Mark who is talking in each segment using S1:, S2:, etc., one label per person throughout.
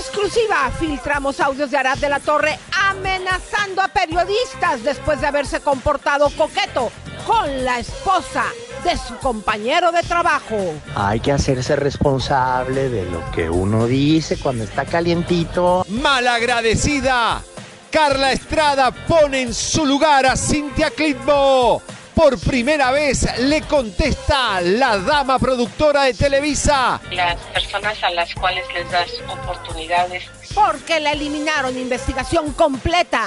S1: Exclusiva, filtramos audios de Arad de la Torre amenazando a periodistas después de haberse comportado coqueto con la esposa de su compañero de trabajo.
S2: Hay que hacerse responsable de lo que uno dice cuando está calientito.
S3: Malagradecida. Carla Estrada pone en su lugar a Cintia Clitbo. Por primera vez le contesta la dama productora de Televisa.
S4: Las personas a las cuales les das oportunidades.
S1: Porque la eliminaron investigación completa.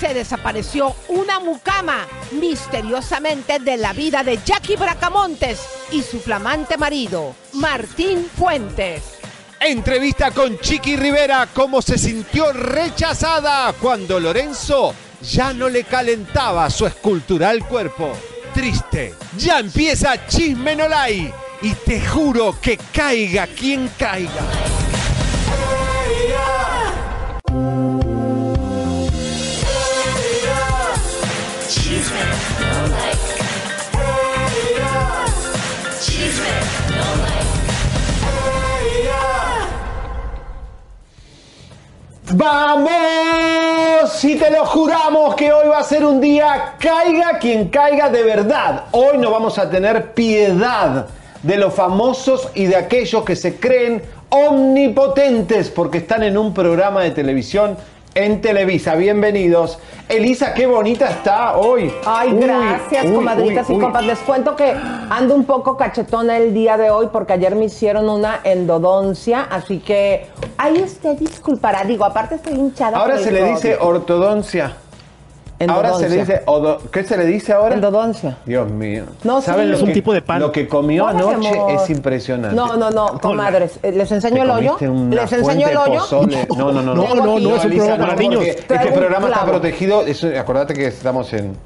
S1: Se desapareció una mucama misteriosamente de la vida de Jackie Bracamontes y su flamante marido, Martín Fuentes.
S3: Entrevista con Chiqui Rivera, cómo se sintió rechazada cuando Lorenzo ya no le calentaba su escultural cuerpo. Triste. Ya empieza Chisme Nolay y te juro que caiga quien caiga. ¡Vamos! Y te lo juramos que hoy va a ser un día caiga quien caiga de verdad. Hoy no vamos a tener piedad de los famosos y de aquellos que se creen omnipotentes porque están en un programa de televisión en Televisa. Bienvenidos. Elisa, qué bonita está hoy.
S5: Ay,
S3: Uy,
S5: gracias,
S3: uy,
S5: comadritas
S3: uy,
S5: y compas. Les cuento que ando un poco cachetona el día de hoy porque ayer me hicieron una endodoncia, así que ahí usted disculpará. Digo, aparte estoy hinchada.
S3: Ahora se le dice ortodoncia. Ahora se le dice, odo- ¿qué se le dice ahora?
S5: Endodoncia.
S3: Dios mío.
S5: No,
S3: ¿Saben
S5: sí.
S3: lo
S5: Es un
S3: que-
S5: tipo de pan.
S3: Lo que comió anoche es impresionante.
S5: No, no, no, comadres. eh, ¿Les enseño
S3: ¿Te
S5: el hoyo? ¿Les enseño el hoyo?
S3: pozole? No, no, no.
S5: Tengo aquí-
S3: Elisa, no, porque Este
S5: Traigo un
S3: programa está protegido. eso- acordate que estamos en.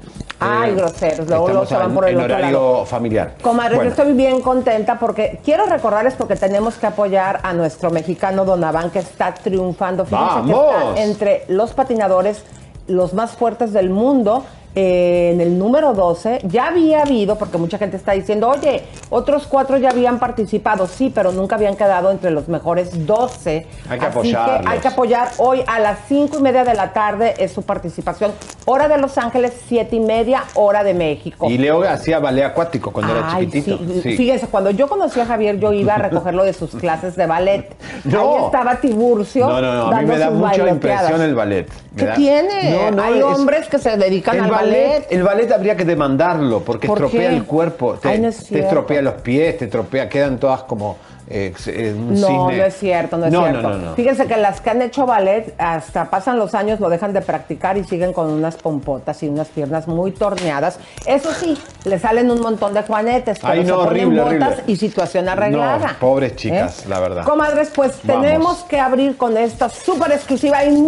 S5: Ay,
S3: eh,
S5: groseros. Luego, se van por el
S3: en
S5: otro
S3: horario
S5: lado.
S3: familiar.
S5: Comadres,
S3: Bueno,
S5: yo estoy bien contenta porque quiero recordarles porque tenemos que apoyar a nuestro mexicano Donaván que está triunfando. Fíjense que
S3: ¡Vamos!
S5: está entre los patinadores los más fuertes del mundo. Eh, en el número 12 ya había habido, porque mucha gente está diciendo, oye, otros cuatro ya habían participado, sí, pero nunca habían quedado entre los mejores 12.
S3: Hay que
S5: Así
S3: apoyarlos.
S5: hay que apoyar. Hoy a las cinco y media de la tarde es su participación. Hora de Los Ángeles, siete y media, hora de México.
S3: Y Leo hacía ballet acuático cuando era chiquitito.
S5: sí.
S3: Sí.
S5: Fíjense, cuando yo conocí a Javier, yo iba a recogerlo de sus clases de ballet.
S3: No.
S5: Ahí estaba Tiburcio.
S3: No, no, no. A mí me da mucha impresión el ballet.
S5: ¿Qué
S3: da-
S5: tiene?
S3: No, no,
S5: Hay
S3: es-
S5: hombres que se dedican
S3: el
S5: al
S3: ballet,
S5: ballet.
S3: El ballet habría que demandarlo porque
S5: ¿Por
S3: estropea
S5: qué?
S3: el cuerpo, te,
S5: Ay, no es
S3: te
S5: cierto.
S3: estropea los pies, te estropea, quedan todas como eh, eh, un
S5: No,
S3: cisne.
S5: no es cierto, no es
S3: No,
S5: cierto.
S3: no, no, no.
S5: Fíjense que las que han hecho ballet, hasta pasan los años, lo dejan de practicar y siguen con unas pompotas y unas piernas muy torneadas. Eso sí, le salen un montón de juanetes, pero
S3: Ay,
S5: se
S3: no,
S5: ponen
S3: horrible,
S5: botas
S3: horrible.
S5: y situación arreglada.
S3: No, pobres chicas, la verdad.
S5: Comadres, pues
S3: Vamos.
S5: tenemos que abrir con esta súper exclusiva y de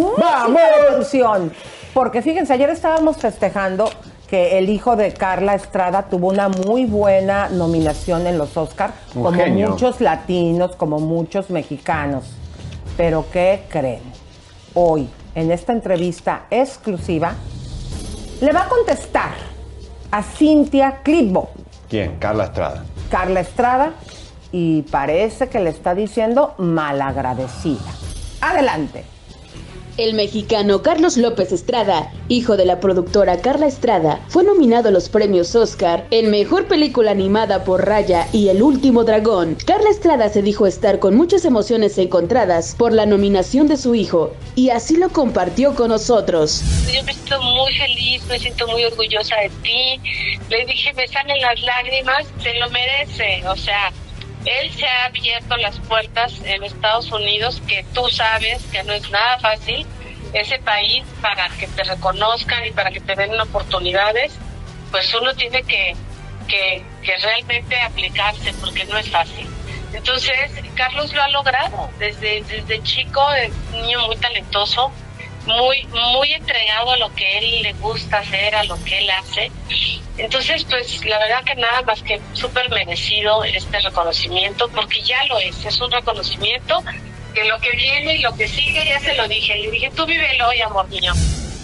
S5: tensión. Porque fíjense, ayer estábamos festejando que el hijo de Carla Estrada tuvo una muy buena nominación en los Oscars, como
S3: genio.
S5: muchos latinos, como muchos mexicanos. Pero ¿qué creen? Hoy, en esta entrevista exclusiva, le va a contestar a Cintia Clitbo,
S3: ¿Quién? Carla Estrada.
S5: Carla Estrada, y parece que le está diciendo malagradecida. Adelante.
S6: El mexicano Carlos López Estrada, hijo de la productora Carla Estrada, fue nominado a los premios Oscar en Mejor Película Animada por Raya y El Último Dragón. Carla Estrada se dijo estar con muchas emociones encontradas por la nominación de su hijo y así lo compartió con nosotros.
S4: Yo me siento muy feliz, me siento muy orgullosa de ti. Le dije, me salen las lágrimas, se lo merece. O sea, él se ha abierto las puertas en Estados Unidos, que tú sabes que no es nada fácil, ese país para que te reconozcan y para que te den oportunidades, pues uno tiene que, que, realmente aplicarse porque no es fácil. Entonces, Carlos lo ha logrado desde, desde chico, niño muy talentoso, muy, muy entregado a lo que él le gusta hacer, a lo que él hace. Entonces, pues la verdad que nada más que súper merecido este reconocimiento, porque ya lo es, es un reconocimiento que lo que viene y lo que sigue, ya se lo dije, le dije, tú vívelo hoy, amor mío.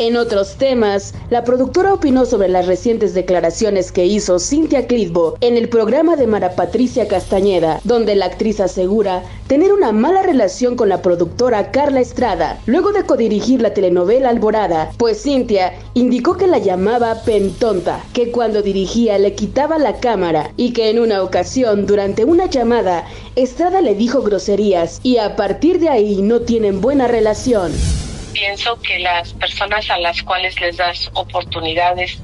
S6: En otros temas, la productora opinó sobre las recientes declaraciones que hizo Cintia Clitbo en el programa de Mara Patricia Castañeda, donde la actriz asegura tener una mala relación con la productora Carla Estrada, luego de codirigir la telenovela Alborada, pues Cintia indicó que la llamaba pentonta, que cuando dirigía le quitaba la cámara y que en una ocasión, durante una llamada, Estrada le dijo groserías y a partir de ahí no tienen buena relación
S4: pienso que las personas a las cuales les das oportunidades,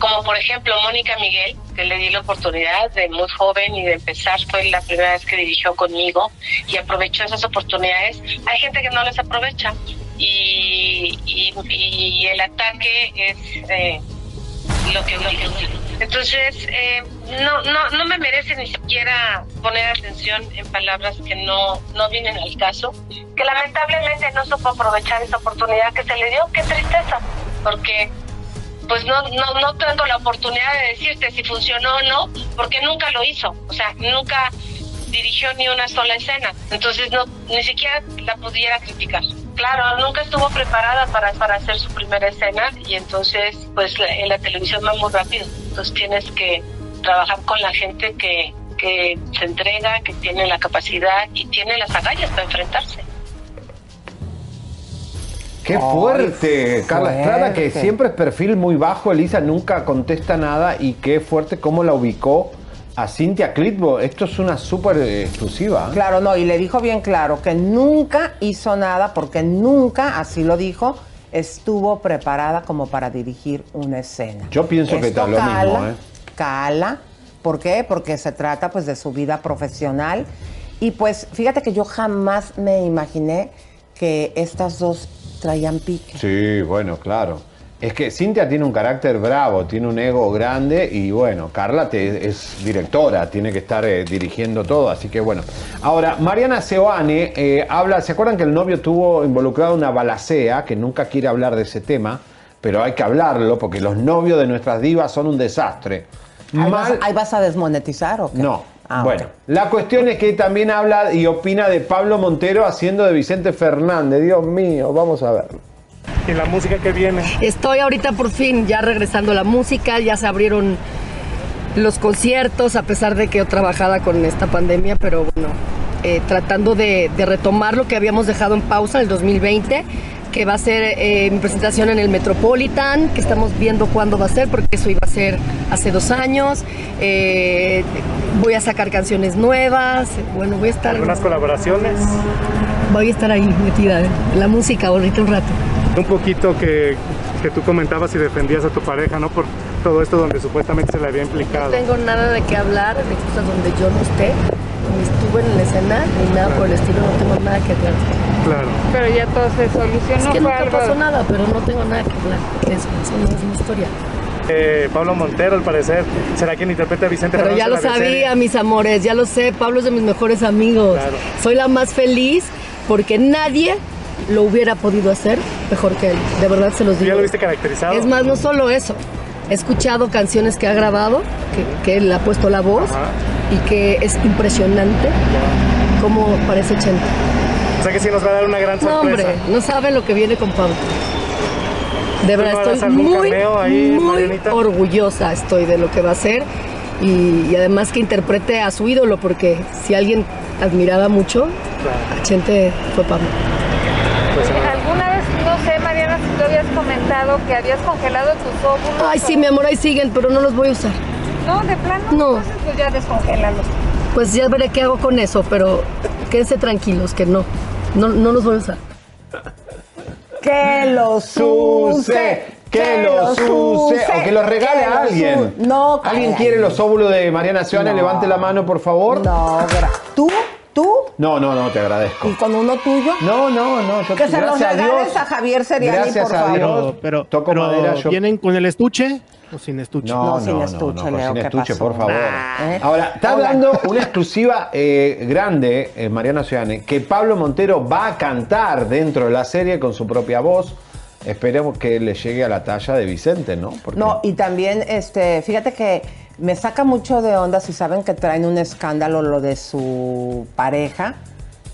S4: como por ejemplo Mónica Miguel, que le di la oportunidad de muy joven y de empezar, fue la primera vez que dirigió conmigo y aprovechó esas oportunidades, hay gente que no les aprovecha. Y, y, el ataque es eh, lo que uno entonces, eh, no, no, no me merece ni siquiera poner atención en palabras que no, no vienen al caso, que lamentablemente no supo aprovechar esa oportunidad que se le dio. Qué tristeza, porque pues no, no, no tengo la oportunidad de decirte si funcionó o no, porque nunca lo hizo, o sea, nunca dirigió ni una sola escena, entonces no, ni siquiera la pudiera criticar. Claro, nunca estuvo preparada para, para hacer su primera escena y entonces pues en la televisión va muy rápido, entonces tienes que trabajar con la gente que, que se entrega, que tiene la capacidad y tiene las agallas para enfrentarse.
S3: Qué fuerte, Carla Estrada, que siempre es perfil muy bajo, Elisa nunca contesta nada y qué fuerte cómo la ubicó a Cintia Clitbo. Esto es una súper exclusiva. ¿eh?
S5: Claro, no, y le dijo bien claro que nunca hizo nada porque nunca, así lo dijo, estuvo preparada como para dirigir una escena.
S3: Yo pienso que está lo
S5: cala,
S3: mismo, ¿eh?
S5: Cala. ¿Por qué? Porque se trata pues de su vida profesional. Y pues fíjate que yo jamás me imaginé que estas dos traían pique.
S3: Sí, bueno, claro. Es que Cintia tiene un carácter bravo, tiene un ego grande y bueno, Carla te- es directora, tiene que estar eh, dirigiendo todo, así que bueno. Ahora, Mariana Seoane eh, habla, ¿se acuerdan que el novio tuvo involucrado una balacea, que nunca quiere hablar de ese tema, pero hay que hablarlo porque los novios de nuestras divas son un desastre.
S5: ¿Ahí vas,
S3: Mal-
S5: ahí vas a desmonetizar o qué?
S3: no.
S5: Ah,
S3: bueno, la cuestión es que también habla y opina de Pablo Montero haciendo de Vicente Fernández. Dios mío, vamos a verlo.
S7: ¿Y la música que viene?
S8: Estoy ahorita por fin ya regresando a la música, ya se abrieron los conciertos, a pesar de que yo trabajaba con esta pandemia, pero bueno, eh, tratando de, de retomar lo que habíamos dejado en pausa en el 2020, que va a ser eh, mi presentación en el Metropolitan, que estamos viendo cuándo va a ser, porque eso iba a ser hace dos años. Eh, voy a sacar canciones nuevas, bueno, voy a estar...
S7: ¿Algunas colaboraciones?
S8: Voy a estar ahí metida en la música ahorita un rato.
S7: Un poquito que, que tú comentabas y defendías a tu pareja, ¿no? Por todo esto donde supuestamente se le había implicado.
S8: No tengo nada de qué hablar de cosas donde yo no esté, ni estuve en la escena, ni nada por el estilo, no tengo nada que hablar.
S7: Claro.
S9: Pero ya todo se solucionó.
S8: Es que nunca
S9: algo-
S8: pasó nada, pero no tengo nada que hablar. Eso, eso no es mi historia.
S7: Eh, Pablo Montero, al parecer, será quien interprete a Vicente
S8: Pero ya lo sabía, mis amores, ya lo sé. Pablo es de mis mejores amigos.
S7: Claro.
S8: Soy la más feliz porque nadie lo hubiera podido hacer mejor que él. De verdad se los
S7: ¿Tú
S8: digo.
S7: ya lo viste caracterizado?
S8: Es más, no solo eso. He escuchado canciones que ha grabado, que, que él ha puesto la voz
S7: Ajá.
S8: y que es impresionante cómo parece Chente.
S7: O sea que sí nos va a dar una gran
S8: No,
S7: sorpresa.
S8: hombre, no sabe lo que viene con Pablo. De
S7: ¿Tú
S8: verdad,
S7: no
S8: estoy muy,
S7: ahí,
S8: orgullosa estoy de lo que va a ser y, y además que interprete a su ídolo, porque si alguien admiraba mucho,
S7: Claro.
S8: a Chente fue Pablo.
S7: Pues,
S9: ¿Alguna vez comentado que habías congelado tus óvulos.
S8: Ay, sí, mi amor, ahí siguen, pero no los voy a usar.
S9: No, de plano.
S8: No.
S9: Entonces, pues ya descongélalos.
S8: Pues ya veré qué hago con eso, pero quédense tranquilos que no. No, no los voy a usar.
S5: Que los use.
S3: Que los use. O que los regale
S5: que
S3: a alguien.
S5: No,
S3: ¿Alguien quiere los óvulos de Mariana Ciudadana?
S5: No.
S3: Levante la mano, por favor.
S5: No, ¿tú? ¿Tú?
S3: No, no, no, te agradezco.
S5: ¿Y con uno tuyo?
S3: No, no, no. yo-
S5: Que se los
S3: a
S5: regales
S3: Dios.
S5: a Javier Seriani,
S3: Gracias
S5: por
S3: a
S5: favor.
S3: Dios.
S7: Pero, pero,
S3: Toco
S7: pero
S3: madera, yo-
S7: ¿vienen con el estuche o sin estuche?
S3: No,
S5: No,
S3: no,
S5: sin
S3: no,
S5: estuche,
S3: no,
S5: Leo,
S3: sin
S5: ¿qué
S3: estuche,
S5: pasó?
S3: por favor.
S5: ¿Eh?
S3: Ahora, está
S5: Hola.
S3: dando una exclusiva eh, grande, eh, Mariana Ciudadane, que Pablo Montero va a cantar dentro de la serie con su propia voz. Esperemos que le llegue a la talla de Vicente, ¿no?
S5: No, y también, este, fíjate que me saca mucho de onda si saben que traen un escándalo lo de su pareja.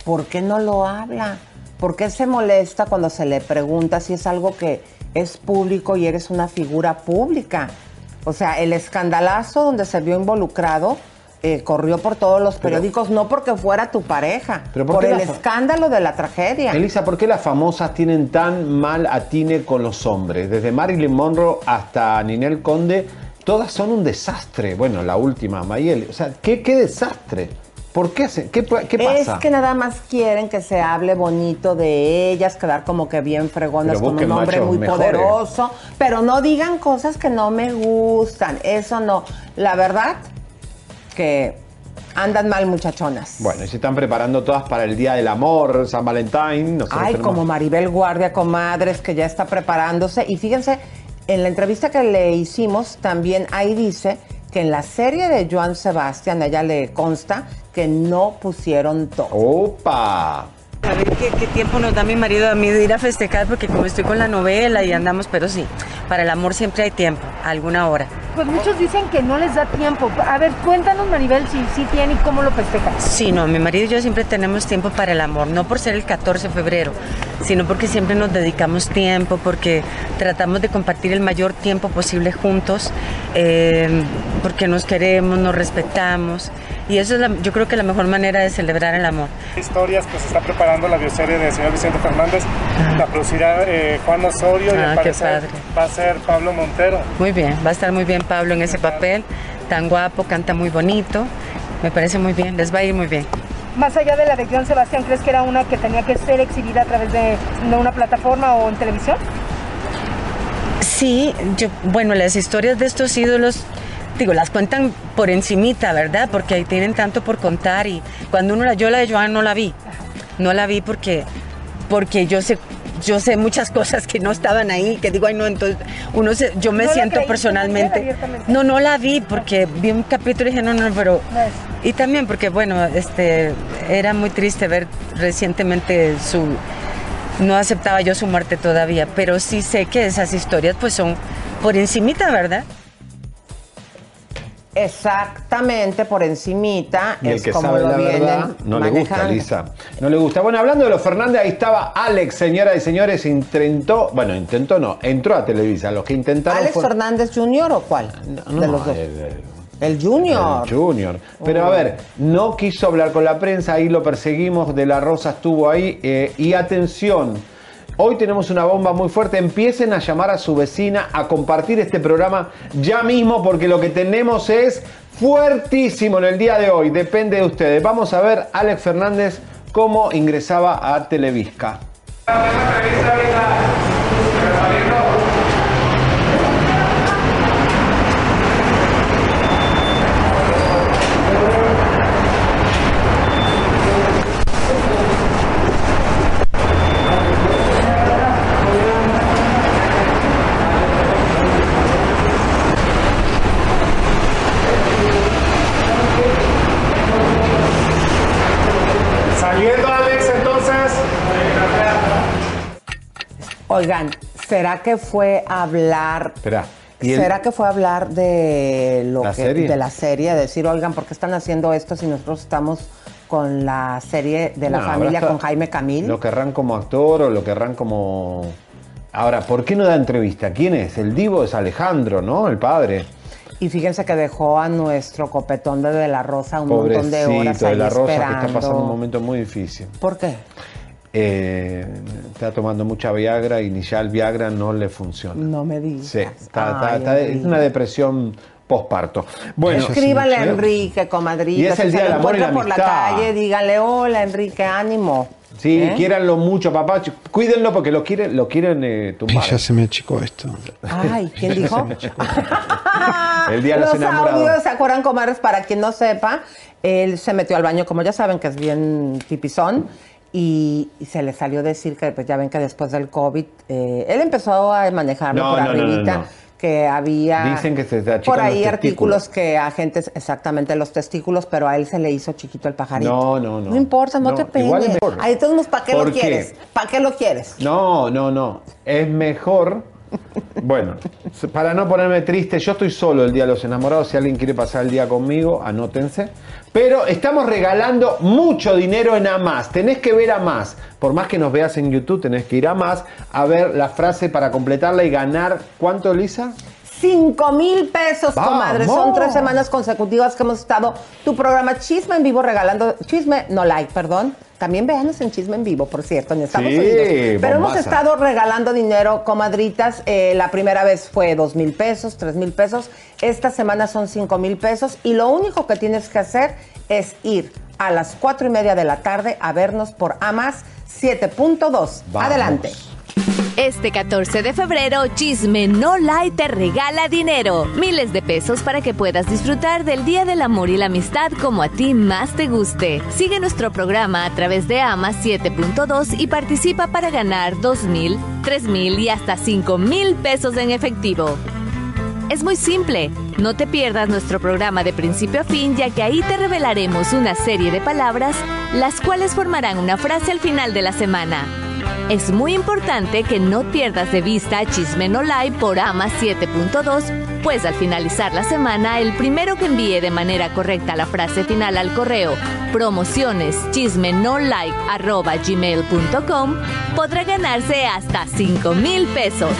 S5: ¿Por qué no lo habla? ¿Por qué se molesta cuando se le pregunta si es algo que es público y eres una figura pública? O sea, el escandalazo donde se vio involucrado eh, corrió por todos los periódicos, no porque fuera tu pareja,
S3: Pero ¿por
S5: por el escándalo de la tragedia.
S3: Elisa, ¿por qué las famosas tienen tan mal atine con los hombres? Desde Marilyn Monroe hasta Ninel Conde, todas son un desastre. Bueno, la última, Mayel. O sea, ¿qué, qué desastre? ¿Por qué? se- ¿Qué, qué pasa?
S5: Es que nada más quieren que se hable bonito de ellas, quedar como que bien fregonas con un hombre muy
S3: mejores.
S5: poderoso, pero no digan cosas que no me gustan, eso no. La verdad que andan mal muchachonas.
S3: Bueno, y se están preparando todas para el Día del Amor, San Valentín. nosotros
S5: Ay,
S3: tenemos-
S5: como Maribel Guardia, comadres, que ya está preparándose. Y fíjense, en la entrevista que le hicimos, también ahí dice que en la serie de Joan Sebastián, a ella le consta que no pusieron todo.
S3: ¡Opa!
S10: A ver qué, qué tiempo nos da mi marido a mí de ir a festejar, porque como estoy con la novela y andamos, pero sí, para el amor siempre hay tiempo, alguna hora.
S9: Pues muchos dicen que no les da tiempo. A ver, cuéntanos, Maribel, si sí tiene y cómo lo festejan.
S10: Sí, no, mi marido y yo siempre tenemos tiempo para el amor, no por ser el 14 de febrero, sino porque siempre nos dedicamos tiempo, porque tratamos de compartir el mayor tiempo posible juntos, eh, porque nos queremos, nos respetamos, y eso es la- yo creo que la mejor manera de celebrar el amor.
S7: Historias, pues se está preparando la bioserie del señor Vicente Fernández. La producirá eh, Juan Osorio y
S10: Ah, qué
S7: parecer
S10: padre.
S7: va a ser Pablo Montero.
S10: Muy bien, va a estar muy bien Pablo en ese papel, tan guapo, canta muy bonito, me parece muy bien, les va a ir muy bien.
S9: Más allá de la de Joan Sebastián, ¿crees que era una que tenía que ser exhibida a través de, de una plataforma o en televisión?
S10: Sí, yo, bueno, las historias de estos ídolos, digo, las cuentan por encimita, ¿verdad? Porque ahí tienen tanto por contar y cuando uno la, yo la de Joan no la vi, no la vi porque, porque yo sé, yo sé muchas cosas que no estaban ahí, que digo, ay no, entonces uno se, yo me
S9: ¿No la
S10: siento personalmente, no, no la vi porque vi un capítulo y dije, no, no, pero,
S9: No
S10: y también porque, bueno, este, era muy triste ver recientemente su, no aceptaba yo su muerte todavía, pero sí sé que esas historias pues son por encimita, ¿verdad?
S5: Exactamente, por encimita.
S3: Y el
S5: es
S3: que
S5: como
S3: sabe
S5: lo
S3: la verdad no le gusta. Lisa. No le gusta. Bueno, hablando de los Fernández, ahí estaba Alex, señoras y señores, intentó, bueno, intentó no, entró a Televisa. Los que intentaron
S5: ¿Alex
S3: fue-
S5: Fernández Jr. o cuál?
S3: No,
S5: de los dos.
S3: el- el-
S5: El Junior.
S3: El Junior. Pero a ver, no quiso hablar con la prensa, ahí lo perseguimos, De la Rosa estuvo ahí. eh, y atención, hoy tenemos una bomba muy fuerte. Empiecen a llamar a su vecina a compartir este programa ya mismo, porque lo que tenemos es fuertísimo en el día de hoy. Depende de ustedes. Vamos a ver Alex Fernández cómo ingresaba a Televisca.
S7: Saliendo Alex, entonces.
S5: Oigan, ¿será que fue a hablar?
S3: Espera. ¿y el-
S5: ¿Será que fue a hablar de lo
S3: ¿La
S5: que
S3: serie?
S5: de la serie? Decir, oigan, ¿por qué están haciendo esto si nosotros estamos con la serie de la
S3: No,
S5: familia con Jaime Camil?
S3: Lo querrán como actor o lo querrán como... Ahora, ¿por qué no da entrevista? ¿Quién es? El divo es Alejandro, ¿no? El padre.
S5: Y fíjense que dejó a nuestro copetón de De La Rosa un montón de horas ahí
S3: de la Rosa que está pasando un momento muy difícil.
S5: ¿Por qué?
S3: Eh, está tomando mucha Viagra y ni ya el Viagra no le funciona.
S5: No me digas.
S3: Sí, está, está-
S5: Ay,
S3: está- es una depresión posparto. Bueno,
S5: Escríbale a Enrique, comadrita.
S3: Y es el
S5: si
S3: Día del Amor y la
S5: por la
S3: Amistad.
S5: calle, dígale, hola Enrique, ánimo.
S3: Sí,
S5: ¿Eh?
S3: quiéranlo mucho, papá. Cuídenlo porque lo quieren, lo quieren eh, tumbar.
S11: Ya se me achicó esto.
S5: Ay, ¿quién dijo?
S3: El día de los,
S5: Los
S3: enamorados.
S5: audios, ¿se acuerdan, comadres? Para quien no sepa, él se metió al baño, como ya saben, que es bien pipizón, y, se le salió decir que, pues ya ven que después del COVID, eh, él empezó a manejarlo
S3: No,
S5: por
S3: no,
S5: arribita,
S3: no.
S5: que había...
S3: Dicen que se
S5: Por ahí
S3: testículos.
S5: artículos que a gente, exactamente los testículos, pero a él se le hizo chiquito el pajarito.
S3: No, no, no.
S5: No importa, no, te
S3: igual
S5: pegues.
S3: es mejor.
S5: Ahí todos, ¿para qué lo quieres? ¿Para qué lo quieres?
S3: No, no, no. Es mejor. Bueno, para no ponerme triste, yo estoy solo el Día de los Enamorados. Si alguien quiere pasar el día conmigo, anótense. Pero estamos regalando mucho dinero en AMAS. Tenés que ver a más. Por más que nos veas en YouTube, tenés que ir a más a ver la frase para completarla y ganar. ¿Cuánto, Lisa?
S5: Cinco mil pesos,
S3: ¡Vamos!
S5: comadre. Son tres semanas consecutivas que hemos estado tu programa Chisme en Vivo regalando. Chisme, no like, perdón. También véanos en Chisme en Vivo, por cierto, en Estados
S3: Sí,
S5: Unidos. Pero hemos estado regalando dinero, comadritas. Eh, la primera vez fue dos mil pesos, tres mil pesos. Esta semana son cinco mil pesos. Y lo único que tienes que hacer es ir a las cuatro y media de la tarde a vernos por AMAS 7.2. Adelante.
S12: Este 14 de febrero, Chisme No Lie te regala dinero. Miles de pesos para que puedas disfrutar del Día del Amor y la Amistad como a ti más te guste. Sigue nuestro programa a través de AMA 7.2 y participa para ganar 2 mil, 3 mil y hasta 5 mil pesos en efectivo. Es muy simple. No te pierdas nuestro programa de principio a fin, ya que ahí te revelaremos una serie de palabras, las cuales formarán una frase al final de la semana. Es muy importante que no pierdas de vista Chisme No Lie por AMA 7.2, pues al finalizar la semana, el primero que envíe de manera correcta la frase final al correo promociones podrá ganarse hasta 5 mil pesos.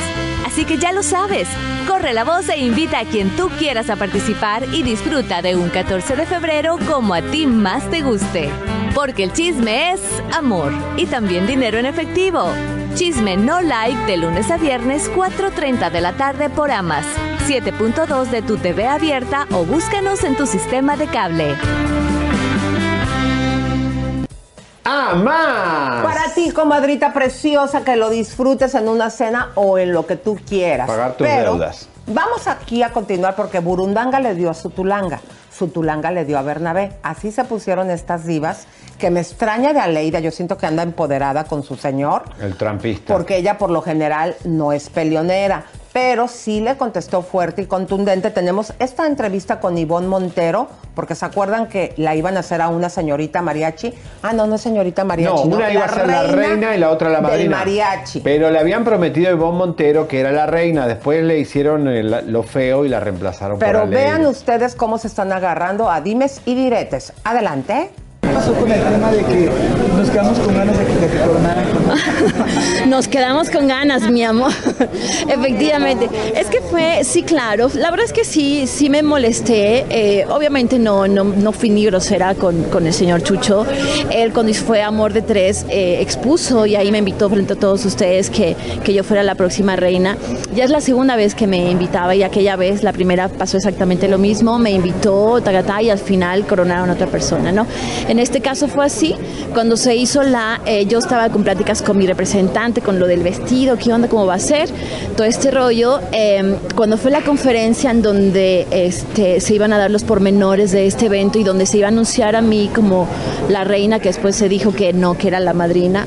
S12: Así que ya lo sabes, corre la voz e invita a quien tú quieras a participar y disfruta de un 14 de febrero como a ti más te guste. Porque el chisme es amor y también dinero en efectivo. Chisme no like de lunes a viernes 4.30 de la tarde por Amas, 7.2 de tu TV abierta o búscanos en tu sistema de cable.
S3: ¡Amas!
S5: Para ti, comadrita preciosa, que lo disfrutes en una cena o en lo que tú quieras.
S3: Pagar tus
S5: Pero
S3: deudas.
S5: Vamos aquí a continuar porque Burundanga le dio a Sutulanga. Sutulanga le dio a Bernabé. Así se pusieron estas divas que me extraña de Aleida. Yo siento que anda empoderada con su señor
S3: El trampista.
S5: porque ella por lo general no es peleonera, pero sí le contestó fuerte y contundente. Tenemos esta entrevista con Ivonne Montero, porque se acuerdan que la iban a hacer a una señorita mariachi. Ah, no, no es señorita
S3: No,
S5: mariachi.
S3: una iba a ser la reina y la otra la madrina.
S5: mariachi.
S3: Pero le habían prometido a Ivonne Montero que era la reina. Después le hicieron el- lo feo y la reemplazaron
S5: Pero
S3: por Aleida.
S5: vean ustedes cómo se están agarrando a dimes y diretes. Adelante.
S13: ¿Qué pasó con el tema de que nos quedamos con ganas de que, de coronaran
S14: Nos quedamos con ganas, mi amor. Efectivamente. Es que fue, sí, claro. La verdad es que sí, sí me molesté. Eh, obviamente no, no, no fui ni grosera con, con el señor Chucho. Él cuando fue Amor de Tres eh, expuso y ahí me invitó frente a todos ustedes que, que yo fuera la próxima reina. Ya es la segunda vez que me invitaba y aquella vez, la primera pasó exactamente lo mismo. Me invitó, tagatá, y al final coronaron a otra persona, ¿no? En este caso fue así. Cuando se hizo la, eh, yo estaba con pláticas con mi representante, con lo del vestido, qué onda, cómo va a ser, todo este rollo. Eh, cuando fue la conferencia en donde este, se iban a dar los pormenores de este evento y donde se iba a anunciar a mí como la reina, que después se dijo que no, que era la madrina.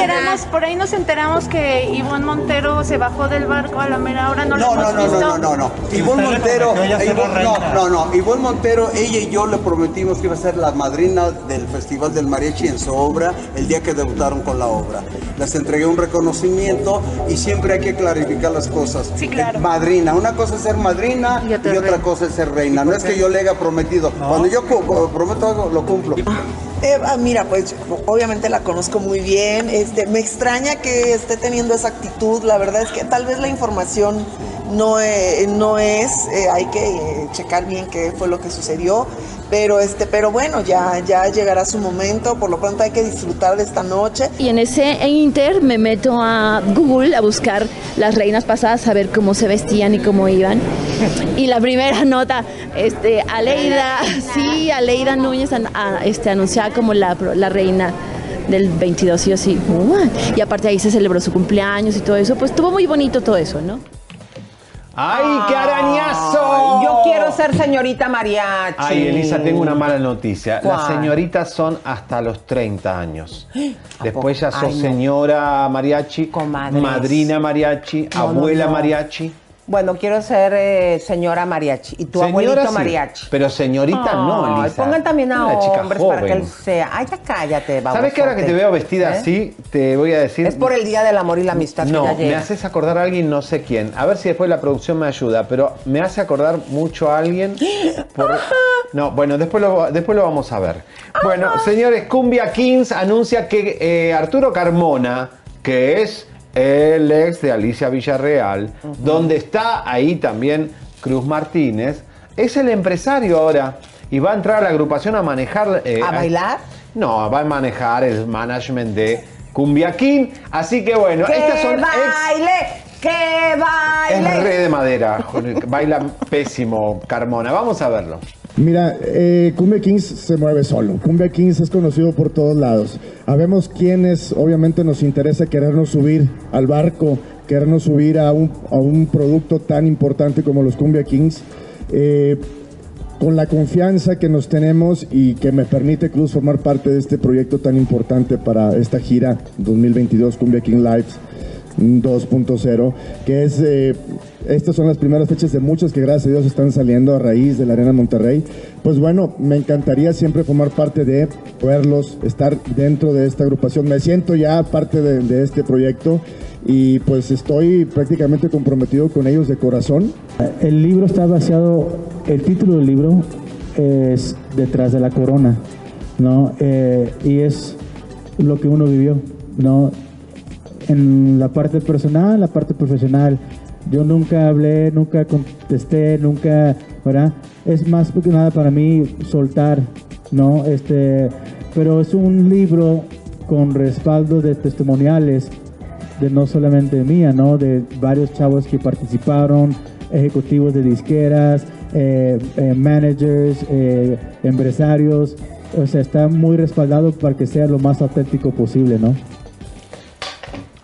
S15: Enteramos, por ahí nos enteramos que Ivonne Montero se bajó del barco a la mera hora, no, lo
S16: No,
S15: hemos
S16: no, no,
S15: visto.
S16: no, no, no, no. Ivonne Montero, Ivonne- no, no, no. Ivonne Montero, ella y yo le prometimos que iba a ser la madrina del Festival del Mariachi en su obra el día que debutaron con la obra. Les entregué un reconocimiento y siempre hay que clarificar las cosas. Sí, claro. Madrina, una cosa es ser madrina y otra, cosa es ser reina. No es que yo le haya prometido. Cuando yo prometo algo, lo cumplo.
S17: Ah, mira, pues obviamente la conozco muy bien. Este, me extraña que esté teniendo esa actitud. La verdad es que tal vez la información no, eh, no es, eh, hay que eh, checar bien qué fue lo que sucedió, pero este, pero bueno, ya, ya llegará su momento, por lo pronto hay que disfrutar de esta noche.
S14: Y en ese inter me meto a Google a buscar las reinas pasadas, a ver cómo se vestían y cómo iban. Y la primera nota, este, Aleida, sí, Aleida Núñez an- este, anunciada como la, la reina del 22 y así, y aparte ahí se celebró su cumpleaños y todo eso, pues estuvo muy bonito todo eso, ¿no?
S3: ¡Ay, qué arañazo!
S5: Yo quiero ser señorita mariachi.
S3: Ay, Elisa, tengo una mala noticia. Las señoritas son hasta los 30 años. Después ya sos
S5: Ay, no.
S3: señora mariachi, madrina mariachi,
S5: no,
S3: abuela
S5: no.
S3: mariachi.
S5: Bueno, quiero ser eh, señora mariachi. Y tu
S3: Señora,
S5: abuelito
S3: sí,
S5: mariachi.
S3: Pero señorita no,
S5: Ay, pongan también a
S3: Una chica
S5: hombres para que
S3: joven.
S5: él sea. Ay, ya cállate, vamos.
S3: ¿Sabes que ahora que te veo vestida así, te voy a decir...
S5: Es por el Día del Amor y la Amistad
S3: No,
S5: que ya
S3: me
S5: llega.
S3: haces acordar a alguien, no sé quién. A ver si después la producción me ayuda, pero me hace acordar mucho a alguien. por- No, bueno, después lo, después lo vamos a ver. Bueno, señores, Cumbia Kings anuncia que eh, Arturo Carmona, que es el ex de Alicia Villarreal, donde está ahí también Cruz Martínez, es el empresario ahora y va a entrar a la agrupación a manejar. eh,
S5: ¿A bailar?
S3: No, va a manejar el management de Cumbia King. Así que bueno,
S5: ¡Que
S3: estas son ex
S5: baile! ¡Que
S3: es
S5: baile!
S3: re de madera. Baila pésimo Carmona. Vamos a verlo.
S11: Mira, eh, Cumbia Kings se mueve solo. Cumbia Kings es conocido por todos lados. Habemos quienes, obviamente, nos interesa querernos subir al barco, querernos subir a un, a un producto tan importante como los Cumbia Kings. Eh, con la confianza que nos tenemos y que me permite Cruz formar parte de este proyecto tan importante para esta gira 2022 Cumbia King Lives 2.0, que es, eh, estas son las primeras fechas de muchas que gracias a Dios están saliendo a raíz de la Arena Monterrey. Pues bueno, me encantaría siempre formar parte de, poderlos estar dentro de esta agrupación. Me siento ya parte de, de este proyecto y pues estoy prácticamente comprometido con ellos de corazón.
S13: El libro está basado, el título del libro es Detrás de la Corona, ¿no? Eh, y es lo que uno vivió, ¿no? En la parte personal, la parte profesional. Yo nunca hablé, nunca contesté, nunca, ¿verdad? Es más que nada para mí soltar, ¿no? Este, pero es un libro con respaldo de testimoniales de no solamente mía, ¿no? De varios chavos que participaron, ejecutivos de disqueras, eh, eh, managers, eh, empresarios. O sea, está muy respaldado para que sea lo más auténtico posible, ¿no?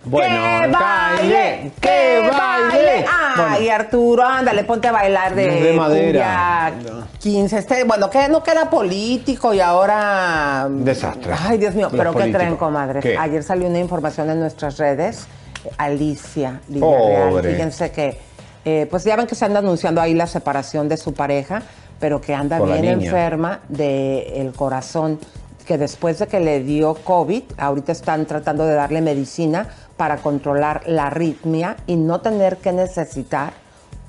S3: Bueno,
S5: ¡Que baile! ¡Que baile! Ay, Arturo, ándale, ponte a bailar de,
S3: de madera.
S5: cumbia 15. Este, bueno, que no queda político y ahora...
S3: Desastre.
S5: Ay, Dios mío,
S3: Los
S5: pero ¿qué
S3: políticos. ¿Qué?
S5: Ayer salió una información en nuestras redes. Alicia Villarreal.
S3: Pobre.
S5: Fíjense que, eh, pues ya ven que se anda anunciando ahí la separación de su pareja, pero que anda
S3: Por
S5: bien enferma del corazón, que después de que le dio COVID, ahorita están tratando de darle medicina para controlar la arritmia y no tener que necesitar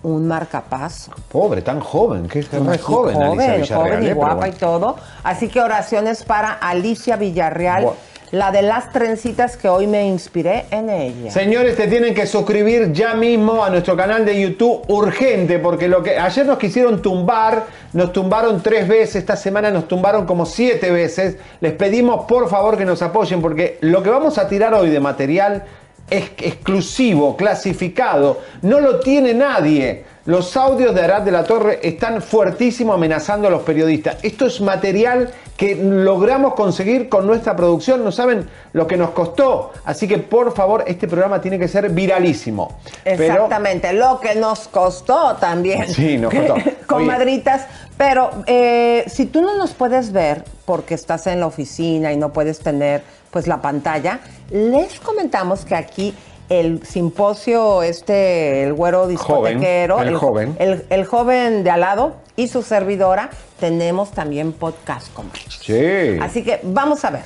S5: un marcapaso.
S3: Pobre, tan joven, que es re
S5: Así,
S3: joven, Alicia
S5: joven,
S3: Villarreal.
S5: joven y
S3: ¿eh?
S5: Guapa
S3: bueno.
S5: y todo. Así que oraciones para Alicia Villarreal, la de las trencitas que hoy me inspiré en ella.
S3: Señores, te tienen que suscribir ya mismo a nuestro canal de YouTube urgente, porque lo que ayer nos quisieron tumbar, nos tumbaron tres veces, esta semana nos tumbaron como siete veces. Les pedimos por favor que nos apoyen, porque lo que vamos a tirar hoy de material es exclusivo, clasificado, no lo tiene nadie. Los audios de Arad de la Torre están fuertísimo amenazando a los periodistas. Esto es material que logramos conseguir con nuestra producción. No saben lo que nos costó. Así que por favor, este programa tiene que ser viralísimo. Pero
S5: Exactamente, lo que nos costó también.
S3: Sí, nos costó.
S5: Comadritas, pero eh, si tú no nos puedes ver porque estás en la oficina y no puedes tener pues la pantalla, les comentamos que aquí el simposio, este, el güero discotequero,
S3: el joven.
S5: el, el joven de al lado y su servidora, tenemos también podcast, comadres.
S3: Sí.
S5: Así que vamos a ver.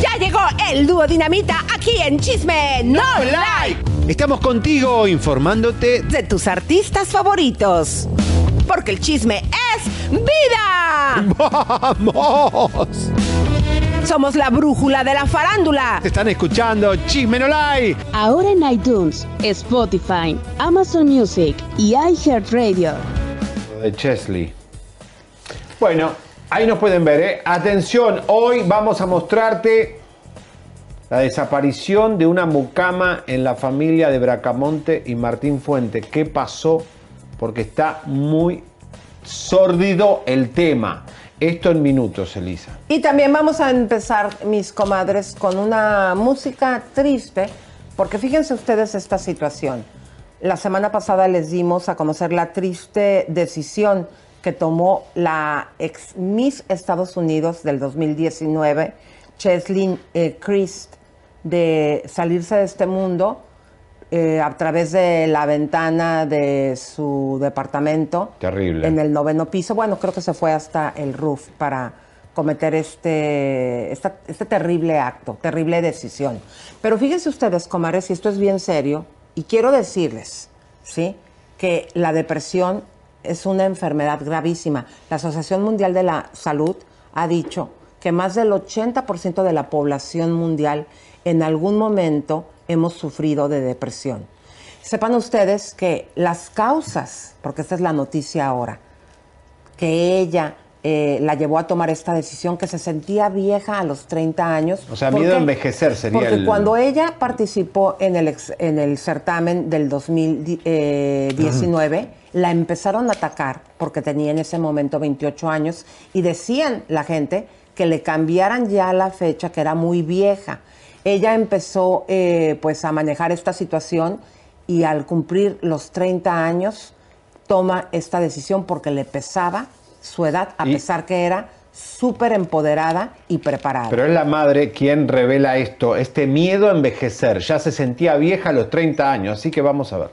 S1: Ya llegó el dúo dinamita aquí en Chisme No Like.
S3: Estamos contigo informándote
S1: de tus artistas favoritos. Porque el chisme es vida.
S3: ¡Vamos!
S1: Somos la brújula de la farándula.
S3: Te están escuchando Chisme no Like.
S6: Ahora en iTunes, Spotify, Amazon Music y iHeartRadio.
S3: de Chesley. Bueno, ahí nos pueden ver, ¿eh? Atención, hoy vamos a mostrarte la desaparición de una mucama en la familia de Bracamonte y Martín Fuente. ¿Qué pasó? Porque está muy sórdido el tema. Esto en minutos, Elisa.
S5: Y también vamos a empezar, mis comadres, con una música triste, porque fíjense ustedes esta situación. La semana pasada les dimos a conocer la triste decisión que tomó la ex Miss Estados Unidos del 2019, Cheslin eh, Christ, de salirse de este mundo eh, a través de la ventana de su departamento
S3: Terrible.
S5: en el noveno piso. Bueno, creo que se fue hasta el roof para cometer este, esta- este terrible acto, terrible decisión. Pero fíjense ustedes, comares, y esto es bien serio, y quiero decirles, ¿sí? Que la depresión es una enfermedad gravísima. La Asociación Mundial de la Salud ha dicho que más del 80% de la población mundial en algún momento hemos sufrido de depresión. Sepan ustedes que las causas, porque esta es la noticia ahora, que ella eh, la llevó a tomar esta decisión, que se sentía vieja a los 30 años.
S3: O sea,
S5: ¿Por
S3: miedo a envejecer sería
S5: Porque
S3: el...
S5: cuando ella participó en el, ex- en el certamen del 2019, la empezaron a atacar porque tenía en ese momento 28 años y decían la gente que le cambiaran ya la fecha, que era muy vieja. Ella empezó eh, pues a manejar esta situación y al cumplir los 30 años toma esta decisión porque le pesaba su edad, a
S3: Y-
S5: pesar que era súper empoderada y preparada.
S3: Pero es la madre quien revela esto, este miedo a envejecer. Ya se sentía vieja a los 30 años, así que vamos a ver.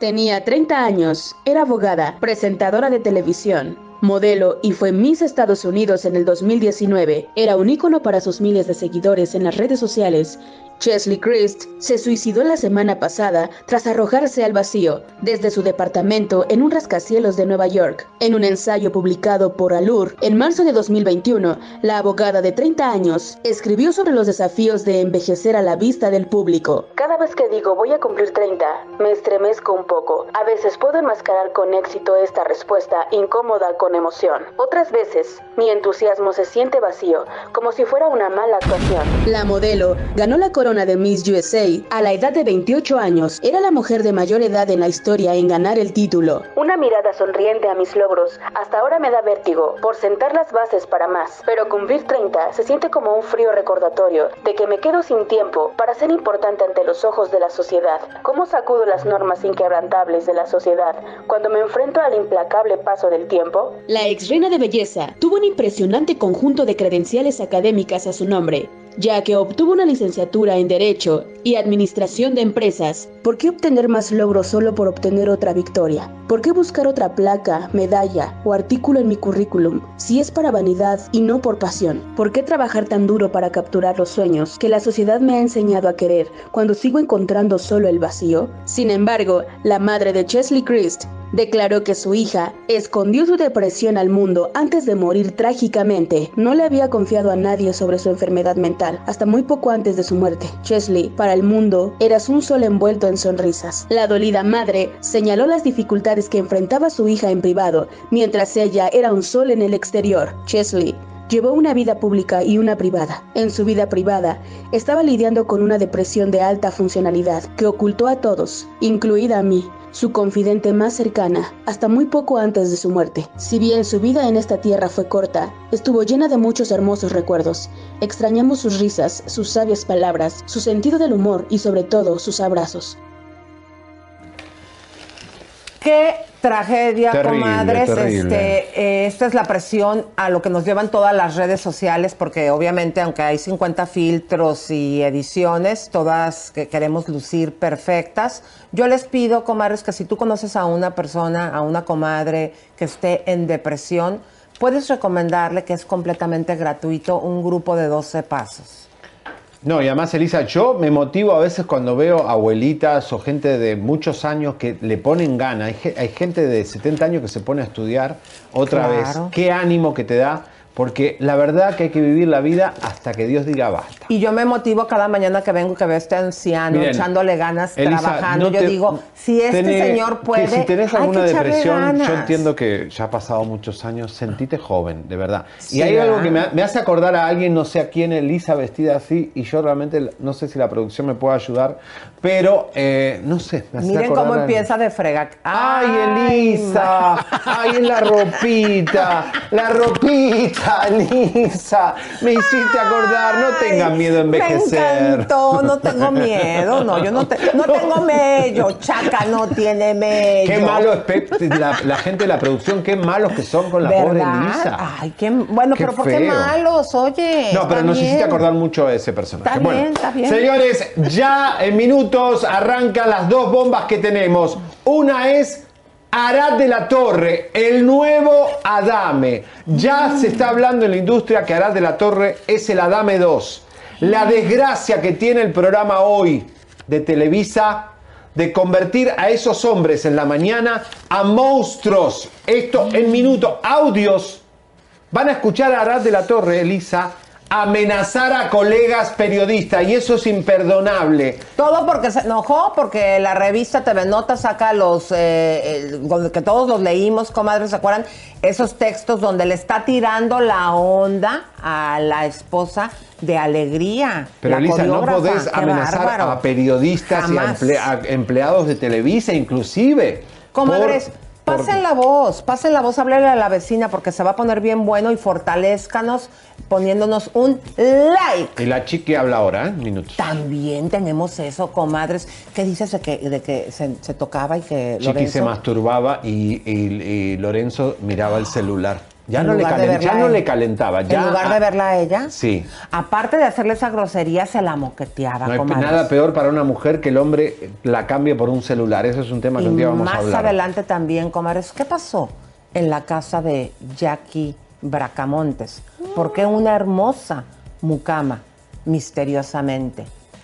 S6: Tenía 30 años, era abogada, presentadora de televisión, modelo y fue Miss Estados Unidos en el 2019. Era un ícono para sus miles de seguidores en las redes sociales. Chesley Christ se suicidó la semana pasada tras arrojarse al vacío desde su departamento en un rascacielos de Nueva York. En un ensayo publicado por Allure en marzo de 2021, la abogada de 30 años escribió sobre los desafíos de envejecer a la vista del público. Cada vez que digo voy a cumplir 30, me estremezco un poco. A veces puedo enmascarar con éxito esta respuesta incómoda con emoción. Otras veces, mi entusiasmo se siente vacío, como si fuera una mala actuación. La modelo ganó la corona de Miss USA a la edad de 28 años. Era la mujer de mayor edad en la historia en ganar el título. Una mirada sonriente a mis logros. Hasta ahora me da vértigo por sentar las bases para más. Pero cumplir 30 se siente como un frío recordatorio de que me quedo sin tiempo para ser importante ante los ojos de la sociedad. ¿Cómo sacudo las normas inquebrantables de la sociedad cuando me enfrento al implacable paso del tiempo? La ex reina de belleza tuvo un impresionante conjunto de credenciales académicas a su nombre, ya que obtuvo una licenciatura en Derecho y Administración de Empresas. ¿Por qué obtener más logros solo por obtener otra victoria? ¿Por qué buscar otra placa, medalla o artículo en mi currículum si es para vanidad y no por pasión? ¿Por qué trabajar tan duro para capturar los sueños que la sociedad me ha enseñado a querer cuando sigo encontrando solo el vacío? Sin embargo, la madre de Chesley Christ declaró que su hija escondió su depresión al mundo antes de morir trágicamente. No le había confiado a nadie sobre su enfermedad mental hasta muy poco antes de su muerte. Chesley, para el mundo, eras un sol envuelto en sonrisas. La dolida madre señaló las dificultades que enfrentaba su hija en privado, mientras ella era un sol en el exterior. Chesley Llevó una vida pública y una privada. En su vida privada, estaba lidiando con una depresión de alta funcionalidad que ocultó a todos, incluida a mí, su confidente más cercana, hasta muy poco antes de su muerte. Si bien su vida en esta tierra fue corta, estuvo llena de muchos hermosos recuerdos. Extrañamos sus risas, sus sabias palabras, su sentido del humor y sobre todo sus abrazos.
S5: Qué tragedia,
S3: Terrible,
S5: comadres.
S3: terrible.
S5: Este, eh, esta es la presión a lo que nos llevan todas las redes sociales, porque obviamente, aunque hay 50 filtros y ediciones, todas que queremos lucir perfectas, yo les pido, comadres, que si tú conoces a una persona, a una comadre que esté en depresión, puedes recomendarle que es completamente gratuito un grupo de 12 pasos.
S3: No, y además, Elisa, yo me motivo a veces cuando veo abuelitas o gente de muchos años que le ponen gana. Hay, ge- hay gente de 70 años que se pone a estudiar otra
S5: Claro.
S3: vez. Qué ánimo que te da Porque la verdad que hay que vivir la vida hasta que Dios diga basta.
S5: Y yo me motivo cada mañana que vengo que veo a este anciano
S3: Miren,
S5: echándole ganas,
S3: Elisa,
S5: trabajando.
S3: no
S5: yo digo, si este
S3: tenés-
S5: señor puede,
S3: Que si tenés
S5: hay
S3: alguna
S5: que echarle
S3: depresión,
S5: ganas.
S3: yo entiendo que ya ha pasado muchos años, sentite joven, de verdad.
S5: Sí,
S3: y hay
S5: ¿verdad?
S3: algo que me, me hace acordar a alguien, no sé a quién, Elisa vestida así, y yo realmente no sé si la producción me puede ayudar, pero eh, no sé, me
S5: Miren cómo
S3: a-
S5: empieza de frega.
S3: ¡Ay, Elisa! ¡Ay, en la ropita! ¡La ropita, Elisa! Me hiciste acordar, no tengan miedo a envejecer.
S5: Me encantó, no tengo miedo, no, yo no, te- no tengo mello, Chaca no tiene mello.
S3: Qué malo es la, la gente de la producción, qué malos que son con la pobre
S5: ¿Verdad?
S3: Elisa.
S5: Ay, qué, bueno,
S3: Qué
S5: pero ¿por qué
S3: feo.
S5: malos? Oye.
S3: No, pero nos hiciste acordar mucho de ese personaje.
S5: Está
S3: bueno,
S5: bien, está bien.
S3: señores, ya en minutos arrancan las dos bombas que tenemos. Una es Arad de la Torre, el nuevo Adame. Ya se está hablando en la industria que Arad de la Torre es el Adame 2. La desgracia que tiene el programa hoy de Televisa de convertir a esos hombres en la mañana a monstruos. Esto en minutos, audios Van a escuchar a Arad de la Torre, Elisa, amenazar a colegas periodistas y eso es imperdonable.
S5: Todo porque se enojó, porque la revista TV Nota saca los, eh, el- donde- que todos los leímos, comadres, ¿se acuerdan? Esos textos donde le está tirando la onda a la esposa de Alegría.
S3: Pero Elisa, no podés amenazar
S5: bárbaro.
S3: a periodistas y a,
S5: Jamás.
S3: emple- a empleados de Televisa inclusive.
S5: Comadres,
S3: por-
S5: pasen la voz, pasen la voz, háblele a la vecina porque se va a poner bien bueno y fortalezcanos poniéndonos un like.
S3: Y la chiqui habla ahora, ¿eh? Minutos.
S5: También tenemos eso, comadres. ¿Qué dices de que, de que se, se tocaba y que
S3: Chiqui se masturbaba y, y- y Lorenzo miraba el celular. Ya, no le, calen- ya no calentaba. Ya,
S5: en lugar de verla a ella,
S3: Sí.
S5: aparte de hacerle esa grosería, se la moqueteaba,
S3: No hay
S5: comadres.
S3: nada peor para una mujer que el hombre la cambie por un celular. Eso es un tema que
S5: Y
S3: un día vamos a
S5: más
S3: hablar.
S5: adelante también, comadres, ¿qué pasó en la casa de Jackie Bracamontes? ¿Por qué una hermosa mucama misteriosamente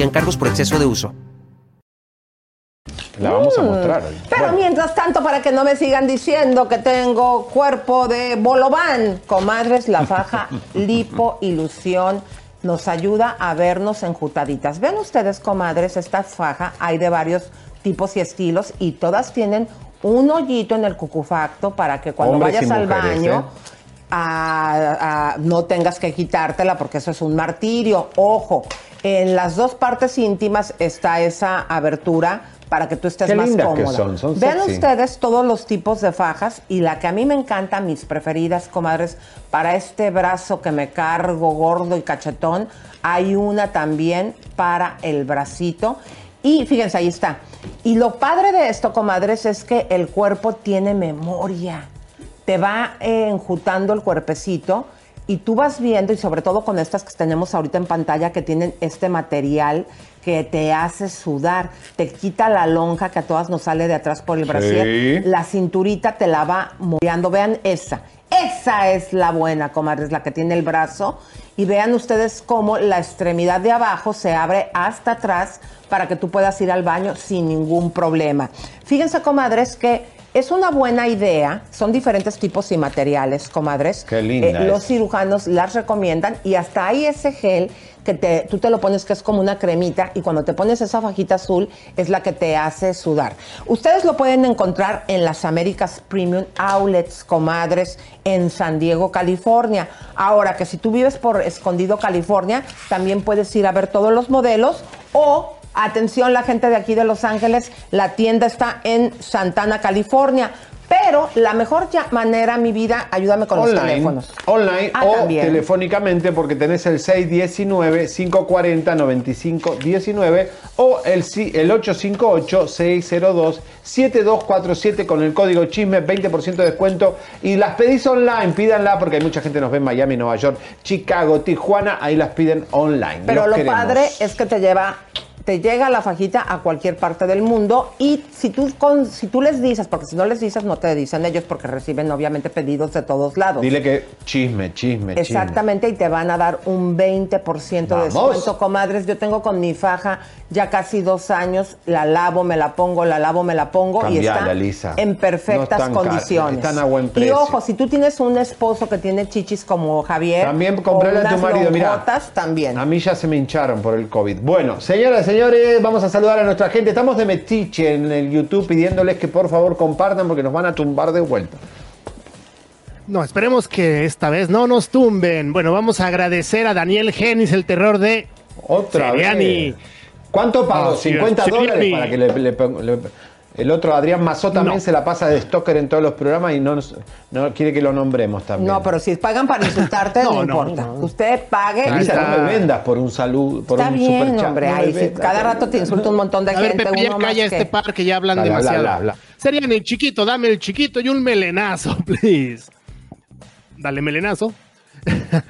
S18: aplican cargos por exceso de uso.
S3: La vamos a
S5: Mm.
S3: mostrar. hoy.
S5: Pero
S3: Bueno.
S5: mientras tanto, para que no me sigan diciendo que tengo cuerpo de bolobán, comadres, la faja lipo ilusión nos ayuda a vernos enjutaditas. Vean ustedes, comadres, esta faja hay de varios tipos y estilos y todas tienen un hoyito en el cucufacto para que cuando
S3: Hombres
S5: vayas al
S3: mujeres,
S5: baño
S3: ¿eh?
S5: a- a- no tengas que quitártela porque eso es un martirio. Ojo, en las dos partes íntimas está esa abertura para que tú estés
S3: Qué
S5: más
S3: lindas que
S5: cómoda.
S3: son, son
S5: Vean
S3: sexy.
S5: ustedes todos los tipos de fajas y la que a mí me encanta, mis preferidas, comadres, para este brazo que me cargo gordo y cachetón, hay una también para el bracito. Y fíjense, ahí está. Y lo padre de esto, comadres, es que el cuerpo tiene memoria. Te va eh, enjutando el cuerpecito y tú vas viendo, y sobre todo con estas que tenemos ahorita en pantalla, que tienen este material que te hace sudar, te quita la lonja que a todas nos sale de atrás por el brasier, la cinturita te la va moviendo. Vean esa, esa es la buena, comadres, la que tiene el brazo. Y vean ustedes cómo la extremidad de abajo se abre hasta atrás para que tú puedas ir al baño sin ningún problema. Fíjense, comadres, que es una buena idea. Son diferentes tipos y materiales, comadres.
S3: Qué linda
S5: Eh, los cirujanos las recomiendan y hasta hay ese gel que te, tú te lo pones que es como una cremita y cuando te pones esa fajita azul es la que te hace sudar. Ustedes lo pueden encontrar en las Américas Premium Outlets, comadres, en San Diego, California. Ahora que si tú vives por Escondido, California, también puedes ir a ver todos los modelos o Atención la gente de aquí de Los Ángeles, la tienda está en Santana, California. Pero la mejor manera, mi vida, ayúdame con los teléfonos.
S3: Online
S5: Ah,
S3: o
S5: también.
S3: telefónicamente porque tenés el 619-540-9519 o el, el 858-602-7247 con el código chisme, 20% de descuento. Y las pedís online, pídanla porque hay mucha gente nos ve en Miami, Nueva York, Chicago, Tijuana, ahí las piden online.
S5: Pero
S3: Los
S5: lo
S3: queremos.
S5: padre es que te lleva, te llega la fajita a cualquier parte del mundo y si tú, con, si tú les dices, porque si no les dices, no te dicen ellos porque reciben obviamente pedidos de todos lados.
S3: Dile que chisme, chisme, chisme.
S5: Exactamente, y te van a dar un 20% de descuento, comadres. Yo tengo con mi faja ya casi dos años, la lavo, me la pongo, la lavo, me la pongo y está
S3: Lisa.
S5: en perfectas
S3: No están
S5: condiciones.
S3: están a buen
S5: Y ojo, si tú tienes un esposo que tiene chichis como Javier,
S3: También comprarle a tu marido, mira.
S5: también.
S3: A mí ya se me hincharon por el COVID. Bueno, señoras señores, vamos a saludar a nuestra gente. Estamos de metiche en el YouTube pidiéndoles que por favor compartan porque nos van a tumbar de vuelta.
S19: No, esperemos que esta vez no nos tumben. Bueno, vamos a agradecer a Daniel Genis, el terror de
S3: Otra
S19: Seriani.
S3: vez. ¿Cuánto pagó?
S19: Es,
S3: 50 dólares
S19: Seriani.
S3: para que le, le- el otro Adrián Mazó también
S19: No.
S3: se la pasa de stalker en todos los programas y no, nos- no quiere que lo nombremos también.
S5: No, pero si pagan para insultarte, no,
S3: No, no,
S5: importa. Usted pague.
S3: Lisa, no me vendas por un saludo, por
S5: Está
S3: un
S5: bien,
S3: superchat.
S5: hombre. Si cada rato te insulta un montón de
S19: A ver,
S5: gente.
S19: Pepe, ya
S5: uno más
S19: calla este
S5: que-
S19: par que ya hablan
S3: Bla, bla, bla,
S19: demasiado.
S3: bla, bla.
S19: Serían el chiquito, dame el chiquito y un melenazo, please. Dale melenazo.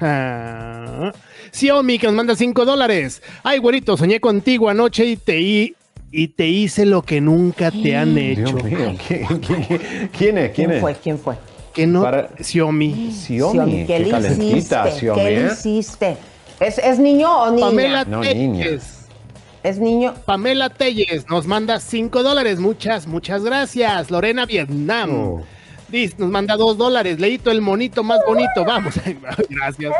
S19: Xiaomi que nos manda 5 dólares. Ay, güerito, soñé contigo anoche y te, hi- y te hice lo que nunca te han hecho.
S3: Dios mío, ¿quién, quién- quién es? ¿Quién,
S5: ¿Quién
S3: es?
S5: fue? ¿Quién fue?
S19: Que no,
S3: Para-
S19: Xiaomi.
S3: Xiaomi,
S5: ¿Qué
S3: qué
S5: le hiciste?
S3: Xiaomi,
S5: ¿Qué le
S3: ¿eh?
S5: hiciste? ¿Es, es niño o niña?
S19: Pamela
S3: No, niña.
S19: Telles.
S5: Es niño.
S19: Pamela Telles nos manda 5 dólares. Muchas, muchas gracias. Lorena Vietnam.
S3: Oh.
S19: Dice, nos manda 2 dólares. Leito el monito más bonito. Vamos. gracias.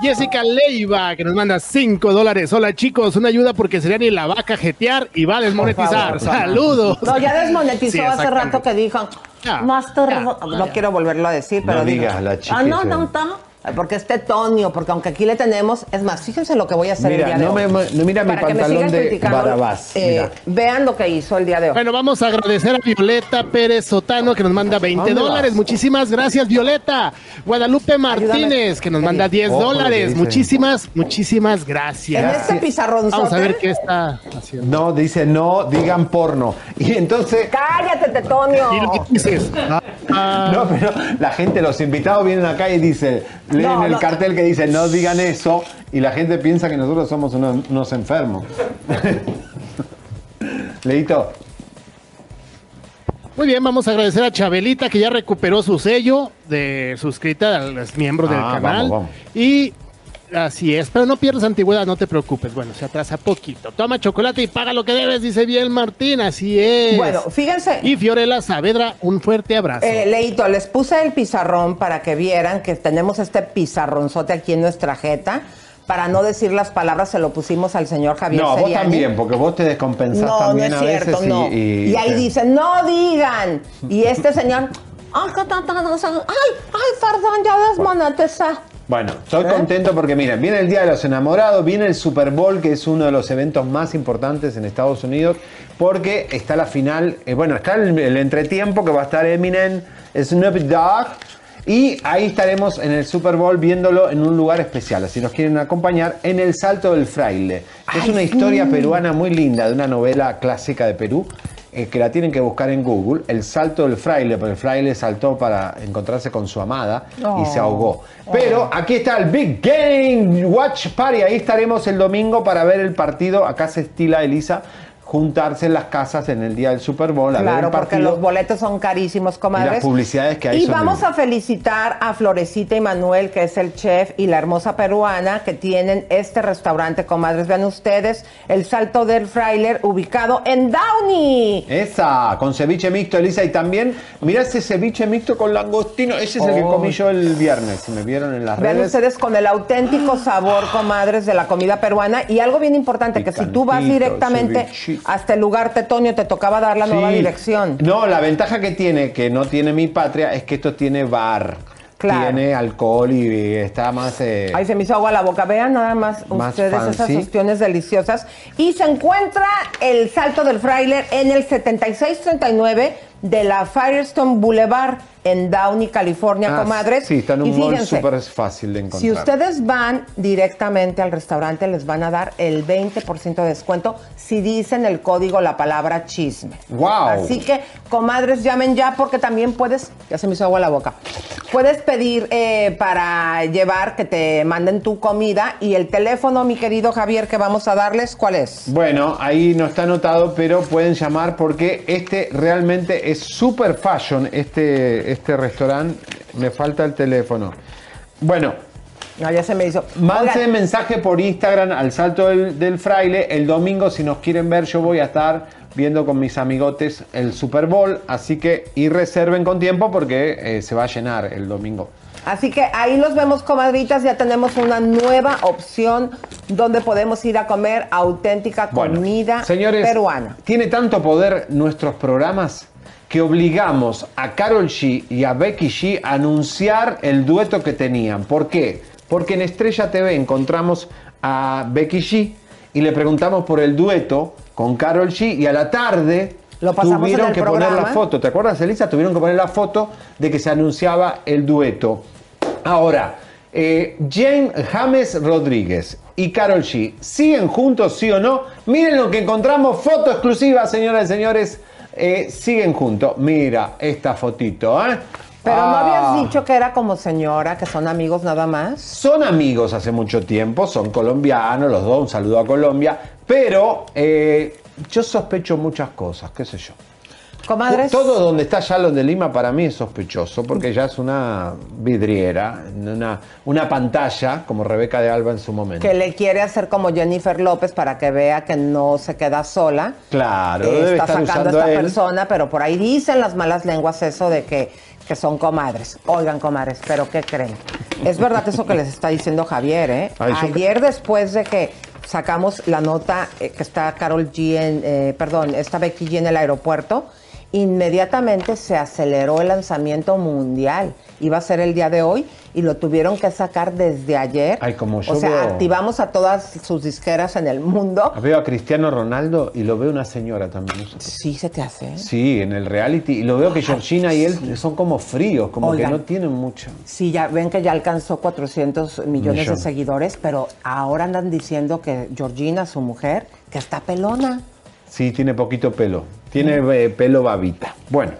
S19: Jessica Leiva, que nos manda 5 dólares. Hola chicos, una ayuda porque sería ni la va a cajetear y va a desmonetizar.
S5: Favor.
S19: Saludos.
S5: No, ya desmonetizó
S19: Sí,
S5: hace rato que dijo.
S19: Ya,
S5: Master.
S19: ya,
S5: no
S19: ya.
S5: quiero volverlo a decir, pero.
S3: No
S5: digo,
S3: digas la chica
S5: Ah, no, no, no. Porque es tetonio, porque aunque aquí le tenemos. Es más, fíjense lo que voy a hacer
S3: Mira,
S5: el día de
S3: no
S5: hoy.
S3: me- no, mira mi
S5: Para
S3: pantalón de Barabás,
S5: eh,
S3: mira.
S5: vean lo que hizo el día de hoy.
S19: Bueno, vamos a agradecer a Violeta Pérez Sotano que nos manda 20
S5: ¿Dónde
S19: dólares. Muchísimas gracias, Violeta. Guadalupe Martínez que nos manda 10
S3: Ojo, lo que
S19: dólares. Muchísimas, muchísimas gracias.
S5: en este pizarrón
S19: Vamos a ver qué está haciendo.
S3: No, dice no, digan porno. Y entonces.
S5: Cállate, tetonio.
S19: ¿Y lo que dices? Ah,
S3: No, pero la gente, los invitados vienen acá y dicen, leen
S5: No,
S3: el
S5: no.
S3: cartel que dice no digan eso, y la gente piensa que nosotros somos unos, unos enfermos. Leito,
S19: Muy bien, vamos a agradecer a Chabelita que ya recuperó su sello de suscrita a los miembros del
S3: Ah,
S19: canal.
S3: vamos, vamos.
S19: Y así es, pero no pierdas antigüedad, no te preocupes. Bueno, se atrasa poquito. Toma chocolate y paga lo que debes, dice bien Martín, así es.
S5: Bueno, fíjense.
S19: Y Fiorella Saavedra, un fuerte abrazo.
S5: Eh, Leito, les puse el pizarrón para que vieran que tenemos este pizarronzote aquí en nuestra jeta. Para no decir las palabras, se lo pusimos al señor Javier
S3: no, vos también, porque vos te descompensás
S5: No, no
S3: también
S5: es
S3: a veces
S5: cierto,
S3: y,
S5: no.
S3: y-
S5: Y, ahí
S3: te-
S5: dicen, no digan. Y este señor, ay, qué tanta cosa. ay, ay, perdón, ya desmonetizé.
S3: Bueno, estoy
S5: ¿Eh?
S3: contento porque miren, viene el Día de los Enamorados, viene el Super Bowl, que es uno de los eventos más importantes en Estados Unidos, porque está la final, eh, bueno, está el, el entretiempo que va a estar Eminem, Snoop Dogg, y ahí estaremos en el Super Bowl viéndolo en un lugar especial, si nos quieren acompañar, en el Salto del Fraile. Es una historia peruana muy linda, de una novela clásica de Perú, eh, que la tienen que buscar en Google, El Salto del Fraile, porque el fraile saltó para encontrarse con su amada y se
S5: Oh.
S3: ahogó. Pero aquí está el Big Game Watch Party. Ahí estaremos el domingo para ver el partido. Acá se estila, Elisa, juntarse en las casas en el día del Super Bowl a ver
S5: Claro, porque los boletos son carísimos, comadres.
S3: Y las publicidades que hay
S5: Y
S3: son
S5: vamos a felicitar a Florecita y Manuel, que es el chef, y la hermosa peruana, que tienen este restaurante, comadres. Vean ustedes, el Salto del Frailer, ubicado en Downey.
S3: Esa, con ceviche mixto, Elisa. Y también, mira ese ceviche mixto con langostino. Ese es el que comí yo el viernes. Si me vieron en las
S5: Vean
S3: redes.
S5: ustedes con el auténtico sabor, comadres, de la comida peruana. Y algo bien importante, que si tú vas directamente
S3: cevichito.
S5: Hasta el lugar Tetonio, te tocaba dar la nueva dirección.
S3: No, la ventaja que tiene, que no tiene mi patria, es que esto tiene bar.
S5: Claro.
S3: Tiene alcohol y está más. eh,
S5: Ahí se me hizo agua la boca. Vean nada más,
S3: Más
S5: ustedes esas opciones deliciosas. Y se encuentra el Salto del Frailer en el 7639 de la Firestone Boulevard en Downey, California,
S3: Ah,
S5: comadres.
S3: Sí, está en
S5: Y
S3: un mall súper fácil de encontrar.
S5: si ustedes van directamente al restaurante, les van a dar el 20% de descuento si dicen el código, la palabra chisme.
S3: ¡Wow!
S5: Así que, comadres, llamen ya porque también puedes, ya se me hizo agua la boca, puedes pedir eh, para llevar que te manden tu comida y el teléfono, mi querido Javier, que vamos a darles, ¿cuál es?
S3: Bueno, ahí no está anotado, pero pueden llamar porque este realmente es super fashion, este, este restaurante. Me falta el teléfono. Bueno.
S5: No, ya se me hizo.
S3: Mándense mensaje por Instagram al Salto del, del Fraile. El domingo, si nos quieren ver, yo voy a estar viendo con mis amigotes el Super Bowl. Así que, y reserven con tiempo porque eh, se va a llenar el domingo.
S5: Así que ahí los vemos, comadritas. Ya tenemos una nueva opción donde podemos ir a comer auténtica comida
S3: Señores,
S5: peruana.
S3: tiene tanto poder nuestros programas que obligamos a Carol G y a Becky G a anunciar el dueto que tenían. ¿Por qué? Porque en Estrella TV encontramos a Becky G y le preguntamos por el dueto con Carol G y a la tarde
S5: Lo
S3: tuvieron que poner la foto. ¿Te acuerdas, Elisa? Tuvieron que poner la foto de que se anunciaba el dueto. Ahora, eh, Jane James Rodríguez y Carol G, ¿siguen juntos, sí o no? Miren lo que encontramos, foto exclusiva, señoras y señores. Eh, siguen juntos. Mira esta fotito, ¿eh?
S5: Pero no
S3: Ah.
S5: habías dicho que era como señora, que son amigos nada más.
S3: Son amigos hace mucho tiempo, son colombianos, los dos, un saludo a Colombia, pero eh, yo sospecho muchas cosas, qué sé yo.
S5: Comadres.
S3: Todo donde está Shalom de Lima para mí es sospechoso, porque ya es una vidriera, una, una pantalla, como Rebeca de Alba en su momento.
S5: Que le quiere hacer como Jennifer López para que vea que no se queda sola.
S3: Claro,
S5: Eh,
S3: debe
S5: está
S3: estar
S5: sacando a esta
S3: él.
S5: persona, pero por ahí dicen las malas lenguas eso de que, que son comadres. Oigan, comadres, pero ¿qué creen? Es verdad eso que les está diciendo Javier, ¿eh?
S3: Ay, yo-
S5: Ayer después de que sacamos la nota eh, que está Carol G en, eh, perdón, está Becky G en el aeropuerto, inmediatamente se aceleró el lanzamiento mundial. Iba a ser el día de hoy y lo tuvieron que sacar desde ayer.
S3: Ay, como yo
S5: o sea,
S3: veo-
S5: activamos a todas sus disqueras en el mundo.
S3: Veo a Cristiano Ronaldo y lo veo una señora también.
S5: Sí, se te hace.
S3: Sí, en el reality. Y lo veo que Georgina y él son como fríos, como
S5: Oigan.
S3: que no tienen mucho.
S5: Sí, ya ven que ya alcanzó 400 millones
S3: Millón.
S5: de seguidores, pero ahora andan diciendo que Georgina, su mujer, que está pelona.
S3: Sí, tiene poquito pelo. Tiene eh, pelo babita. Bueno.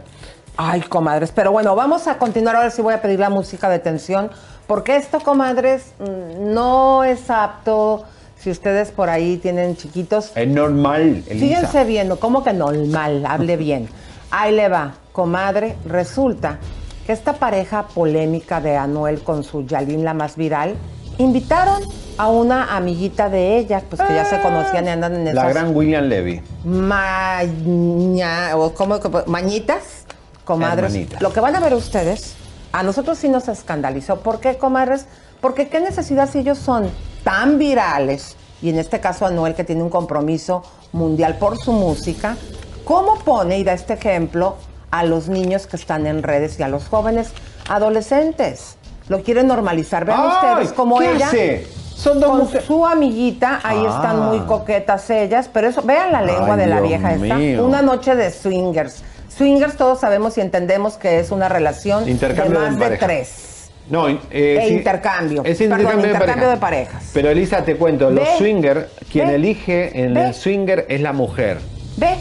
S5: Ay, comadres, pero bueno, vamos a continuar. Ahora sí voy a pedir la música de tensión, porque esto, comadres, mm, no es apto. Si ustedes por ahí tienen chiquitos,
S3: Es normal, Elisa.
S5: Fíjense bien. ¿cómo que normal? Hable bien. Ahí le va, comadre. Resulta que esta pareja polémica de Anuel con su Yalín, la más viral, invitaron a una amiguita de ella, pues que ya se conocían y andan en
S3: La
S5: esas
S3: gran William Levy.
S5: maña, o ¿cómo, cómo? mañitas, comadres.
S3: Hermanitas.
S5: Lo que van a ver ustedes, a nosotros sí nos escandalizó. ¿Por qué, comadres? Porque qué necesidad si ellos son tan virales, y en este caso Anuel que tiene un compromiso mundial por su música, ¿cómo pone y da este ejemplo a los niños que están en redes y a los jóvenes adolescentes? Lo quieren normalizar. Vean
S3: ¡Ay!
S5: ustedes como
S3: ¿Qué
S5: ella
S3: hace? Son dos
S5: con
S3: mujeres.
S5: su amiguita, ahí
S3: Ah.
S5: están muy coquetas ellas, pero eso, vean la lengua
S3: Ay,
S5: de la
S3: Dios
S5: vieja esta. Una noche de swingers. Swingers todos sabemos y entendemos que es una relación
S3: Intercambio
S5: de más de, tres.
S3: No, eh,
S5: e
S3: sí,
S5: intercambio.
S3: Es
S5: Perdón,
S3: intercambio, de,
S5: intercambio
S3: pareja.
S5: de parejas.
S3: Pero Elisa, te cuento, los swinger, quien
S5: Ve.
S3: elige en
S5: Ve.
S3: el swinger es la mujer.
S5: Ve,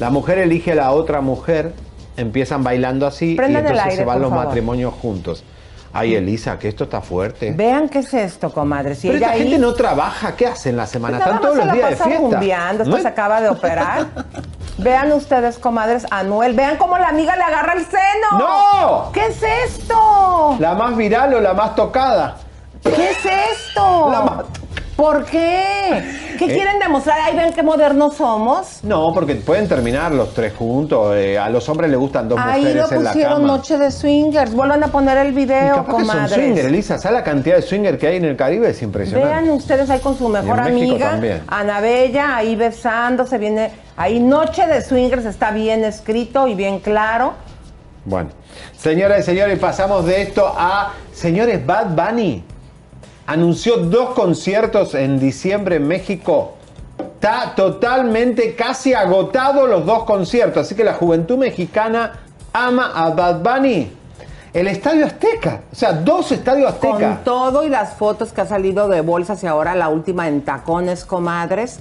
S3: La mujer elige a la otra mujer, empiezan bailando así y entonces
S5: aire,
S3: se van los
S5: favor.
S3: matrimonios juntos. Ay, Elisa, que esto está fuerte.
S5: vean qué es esto, comadre. Si
S3: Pero
S5: ella
S3: esta
S5: ahí
S3: gente no trabaja, ¿qué hacen la semana?
S5: Nada
S3: Están todos
S5: más
S3: los días de fiesta.
S5: esto
S3: ¿No?
S5: se acaba de operar. Vean ustedes, comadres, Anuel, vean cómo la amiga le agarra el seno.
S3: ¡No!
S5: ¿Qué es esto?
S3: ¿La más viral o la más tocada?
S5: ¿Qué es esto?
S3: La ma-
S5: ¿Por qué? ¿Qué
S3: Eh.
S5: quieren demostrar? Ahí ven qué modernos somos.
S3: No, porque pueden terminar los tres juntos. eh, a los hombres les gustan dos
S5: Ahí lo
S3: mujeres en la
S5: pusieron
S3: cama.
S5: noche de swingers. Vuelvan a poner el
S3: Y
S5: video,
S3: capaz que son
S5: comadres.
S3: swinger, Elisa. ¿Sabes la cantidad de swinger que hay en el Caribe? Es impresionante.
S5: Vean ustedes ahí con su mejor amiga,
S3: también.
S5: Anabella, ahí besándose, viene ahí noche de swingers, está bien escrito y bien claro.
S3: Bueno, señoras y señores, pasamos de esto a. Señores, Bad Bunny anunció dos conciertos en diciembre en México. Está totalmente casi agotado los dos conciertos. Así que la juventud mexicana ama a Bad Bunny. El Estadio Azteca. O sea, dos Estadios Azteca.
S5: Con todo y las fotos que ha salido de bolsas y ahora la última en tacones, comadres.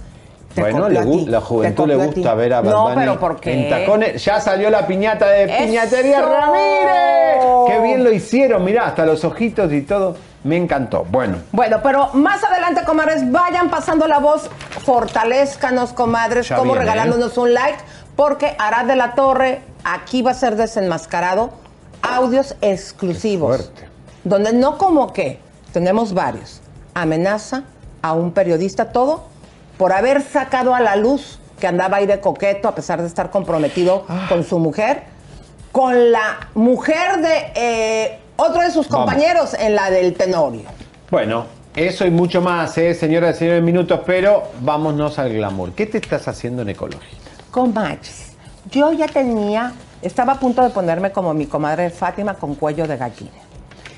S3: Bueno, le
S5: ti,
S3: la juventud le gusta ver a Bad
S5: No, pero ¿por qué?
S3: en tacones. Ya salió la piñata de
S5: ¡Eso!
S3: Piñatería Ramírez. Qué bien lo hicieron, mirá, hasta los ojitos y todo. Me encantó. Bueno,
S5: Bueno, pero más adelante, comadres, vayan pasando la voz, fortalezcanos, comadres,
S3: Ya
S5: como
S3: viene,
S5: regalándonos un like, porque Arad de la Torre aquí va a ser desenmascarado audios exclusivos. Donde no como que, tenemos varios. Amenaza a un periodista, todo por haber sacado a la luz que andaba ahí de coqueto, a pesar de estar comprometido
S3: Ah.
S5: con su mujer, con la mujer de eh, otro de sus
S3: Vamos.
S5: compañeros en la del Tenorio.
S3: bueno, eso y mucho más, ¿eh, señoras y señores, minutos, pero vámonos al glamour. ¿Qué te estás haciendo en ecología?
S5: Comadres, yo ya tenía, estaba a punto de ponerme como mi comadre Fátima con cuello de gallina.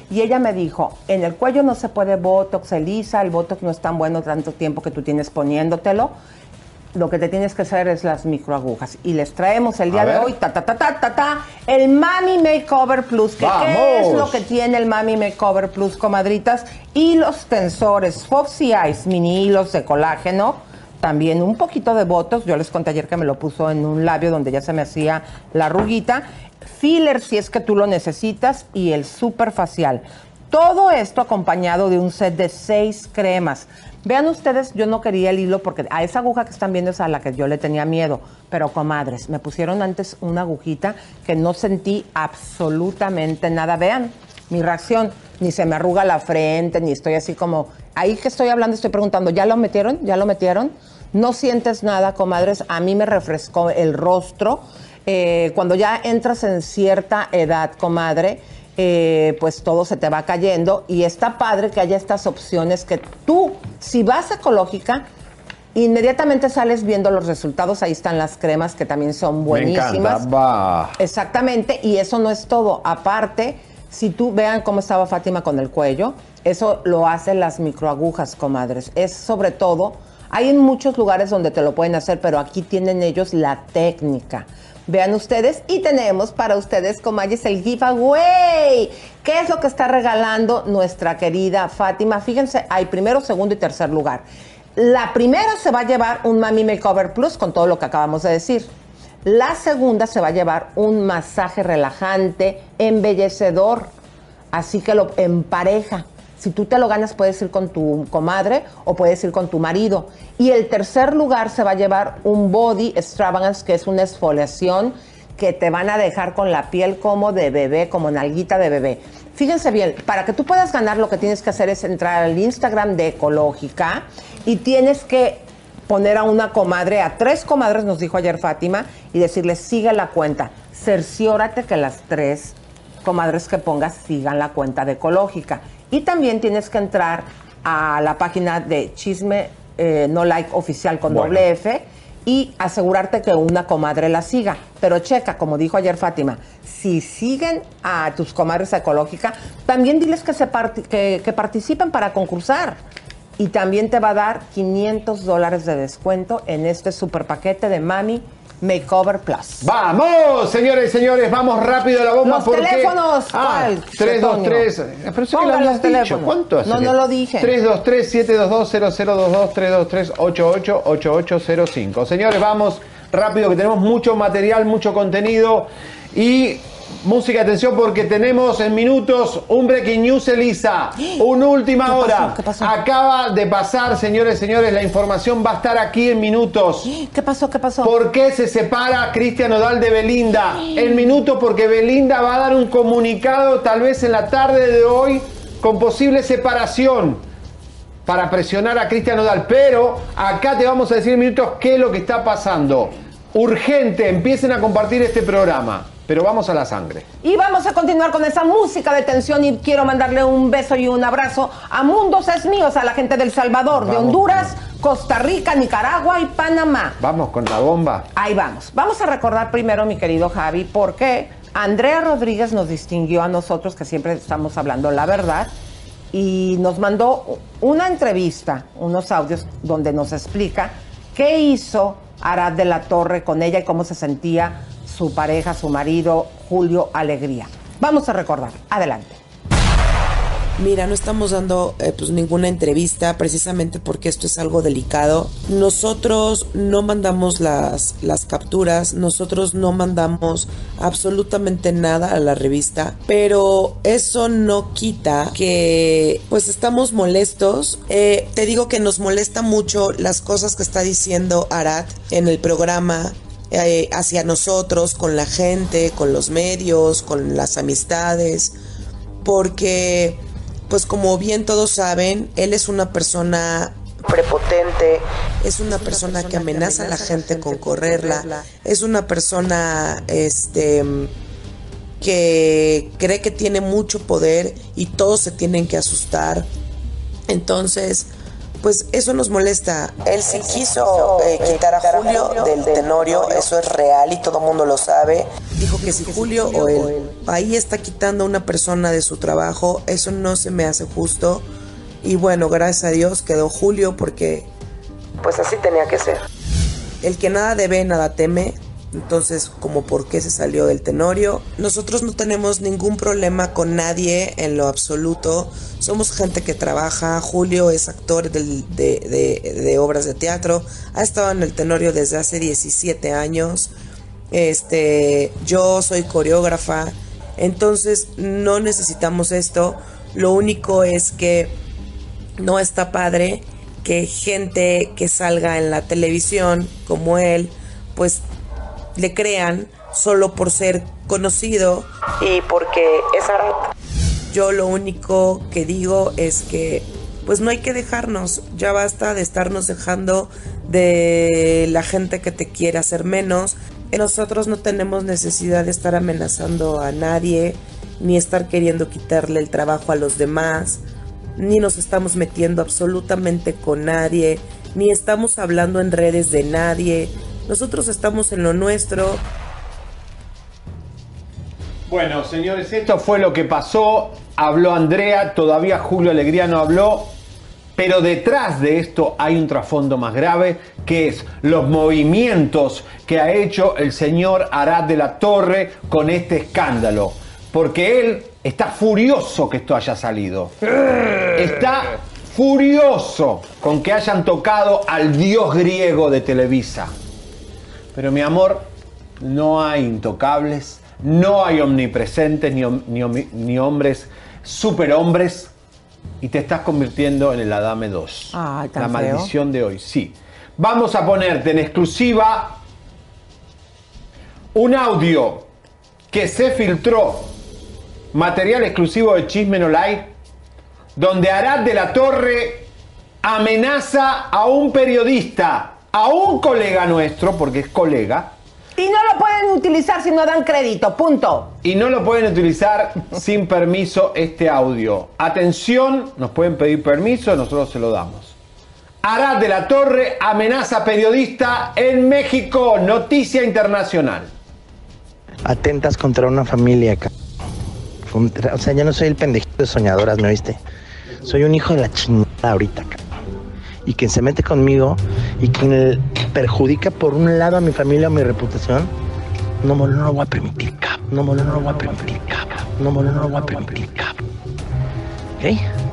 S5: Y ella me dijo, en el cuello no se puede Botox, Elisa, el Botox no es tan bueno tanto tiempo que tú tienes poniéndotelo. Lo que te tienes que hacer es las microagujas. Y les traemos el día
S3: A
S5: de
S3: ver.
S5: hoy, ta, ta, ta, ta, ta, ta, el Mami Makeover Plus. que ¿Qué es lo que tiene el Mami Makeover Plus, comadritas? Y los tensores Foxy Eyes, mini hilos de colágeno. También un poquito de Botox. Yo les conté ayer que me lo puso en un labio donde ya se me hacía la arruguita. Filler si es que tú lo necesitas. Y el super facial. Todo esto acompañado de un set de seis cremas. Vean ustedes, yo no quería el hilo porque a esa aguja que están viendo es a la que yo le tenía miedo. Pero comadres, me pusieron antes una agujita que no sentí absolutamente nada. Vean mi reacción, ni se me arruga la frente, ni estoy así como... Ahí que estoy hablando, estoy preguntando, ¿ya lo metieron? ¿Ya lo metieron? No sientes nada, comadres. A mí me refrescó el rostro. Eh, cuando ya entras en cierta edad, comadre, eh, pues todo se te va cayendo y está padre que haya estas opciones que tú, si vas ecológica, inmediatamente sales viendo los resultados. Ahí están las cremas que también son buenísimas. Exactamente, y eso no es todo. Aparte, si tú vean cómo estaba Fátima con el cuello, eso lo hacen las microagujas, comadres. Es sobre todo, hay en muchos lugares donde te lo pueden hacer, pero aquí tienen ellos la técnica. Vean ustedes, y tenemos para ustedes, comadres, el giveaway. ¿Qué es lo que está regalando nuestra querida Fátima? Fíjense, hay primero, segundo y tercer lugar. La primera se va a llevar un Mami Makeover Plus con todo lo que acabamos de decir. La segunda se va a llevar un masaje relajante, embellecedor, así que lo empareja. Si tú te lo ganas, puedes ir con tu comadre o puedes ir con tu marido. Y el tercer lugar se va a llevar un Body Extravagance, que es una exfoliación que te van a dejar con la piel como de bebé, como nalguita de bebé. Fíjense bien, para que tú puedas ganar, lo que tienes que hacer es entrar al Instagram de Ecológica y tienes que poner a una comadre, a tres comadres, nos dijo ayer Fátima, y decirles, sigue la cuenta. Cerciórate que las tres comadres que pongas sigan la cuenta de Ecológica. Y también tienes que entrar a la página de Chisme eh, No Like Oficial con
S3: Bueno.
S5: doble F y asegurarte que una comadre la siga. Pero checa, como dijo ayer Fátima, si siguen a tus comadres ecológica, también diles que, se parti- que, que participen para concursar. Y también te va a dar 500 dólares de descuento en este super paquete de Mami Makeover Plus.
S3: Vamos, señores y señores, vamos rápido a la bomba
S5: Los
S3: porque...
S5: teléfonos,
S3: Ah,
S5: ¿cuál,
S3: 3, 2,
S5: Antonio?
S3: 3. Pero sé que lo habías dicho. ¿Cuánto hace?
S5: No, no lo dije.
S3: 3, 2, 3, 7, 2, 2, 0, 0, 2, 2, 3, 2, 3, 8, 8, 8, 8, 0, 5. Señores, vamos rápido que tenemos mucho material, mucho contenido y música, atención porque tenemos en minutos un breaking news, Elisa. Una última
S5: ¿Qué pasó?
S3: hora.
S5: ¿Qué pasó?
S3: Acaba de pasar, señores, señores, la información va a estar aquí en minutos.
S5: ¿Qué pasó? ¿Qué pasó?
S3: ¿Por qué se separa Cristian Odal de Belinda? En minutos porque Belinda va a dar un comunicado tal vez en la tarde de hoy con posible separación para presionar a Cristian Odal. Pero acá te vamos a decir en minutos qué es lo que está pasando. Urgente, empiecen a compartir este programa. Pero vamos a la sangre.
S5: Y vamos a continuar con esa música de tensión y quiero mandarle un beso y un abrazo a Mundos es míos, a la gente del Salvador, de. Honduras, Costa Rica, Nicaragua y Panamá.
S3: Vamos con la bomba.
S5: Ahí vamos. Vamos a recordar primero, mi querido Javi, porque Andrea Rodríguez nos distinguió a nosotros, que siempre estamos hablando la verdad, y nos mandó una entrevista, unos audios donde nos explica qué hizo Arad de la Torre con ella y cómo se sentía su pareja, su marido, Julio Alegría. Vamos a recordar. Adelante.
S20: Mira, no estamos dando eh, pues ninguna entrevista precisamente porque esto es algo delicado. Nosotros no mandamos las, las capturas, nosotros no mandamos absolutamente nada a la revista, pero eso no quita que pues estamos molestos. Eh, te digo que nos molesta mucho las cosas que está diciendo Arad en el programa, eh, hacia nosotros, con la gente, con los medios, con las amistades, porque pues como bien todos saben, él es una persona prepotente, es una, persona, que amenaza a la gente con correrla, es una persona este que cree que tiene mucho poder y todos se tienen que asustar. Entonces, pues eso nos molesta. Él sí quiso eh, quitar a Julio del Tenorio, eso es real y todo el mundo lo sabe. Dijo que si Julio o él ahí está quitando a una persona de su trabajo, eso no se me hace justo. Y bueno, gracias a Dios quedó Julio porque pues así tenía que ser. El que nada debe, nada teme. Entonces, como por qué se salió del Tenorio. Nosotros no tenemos ningún problema con nadie en lo absoluto. Somos gente que trabaja. Julio es actor de- de obras de teatro. Ha estado en el Tenorio desde hace 17 años. Este, yo soy coreógrafa. Entonces, no necesitamos esto. Lo único es que no está padre que gente que salga en la televisión como él, pues le crean solo por ser conocido y porque es Arat. Yo lo único que digo es que pues no hay que dejarnos, ya basta de estarnos dejando de la gente que te quiere hacer menos. Nosotros no tenemos necesidad de estar amenazando a nadie, ni estar queriendo quitarle el trabajo a los demás, ni nos estamos metiendo absolutamente con nadie, ni estamos hablando en redes de nadie. Nosotros estamos en lo nuestro.
S3: Bueno, señores, esto fue lo que pasó. Habló Andrea, todavía Julio Alegría no habló. Pero detrás de esto hay un trasfondo más grave, que es los movimientos que ha hecho el señor Arad de la Torre con este escándalo. Porque él está furioso que esto haya salido. Está furioso con que hayan tocado al dios griego de Televisa. Pero mi amor, no hay intocables, no hay omnipresentes ni, hombres superhombres y te estás convirtiendo en el Adame 2.
S5: Ay, tan
S3: La
S5: feo.
S3: maldición de hoy, sí. Vamos a ponerte en exclusiva un audio que se filtró, material exclusivo de Chisme No Like, donde Arad de la Torre amenaza a un periodista, a un colega nuestro, porque es colega,
S5: Y no lo pueden utilizar si no dan crédito, punto.
S3: y no lo pueden utilizar sin permiso este audio. Atención, nos pueden pedir permiso, nosotros se lo damos. Arad de la Torre amenaza periodista en México, noticia internacional.
S2: Atentas contra una familia, contra- O sea, ya no soy el pendejito de soñadoras, ¿me oíste? Soy un hijo de la chingada ahorita, ca- Y quien se mete conmigo y quien perjudica por un lado a mi familia o mi reputación, no, no, no lo voy a permitir, cap. No, no, no lo voy a permitir, cap. No, no, no lo voy a permitir, cap. ¿Ok?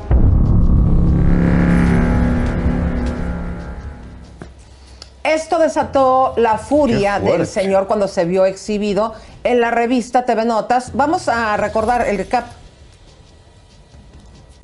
S5: Esto desató la furia del señor cuando se vio exhibido en la revista TV Notas. Vamos a recordar el recap.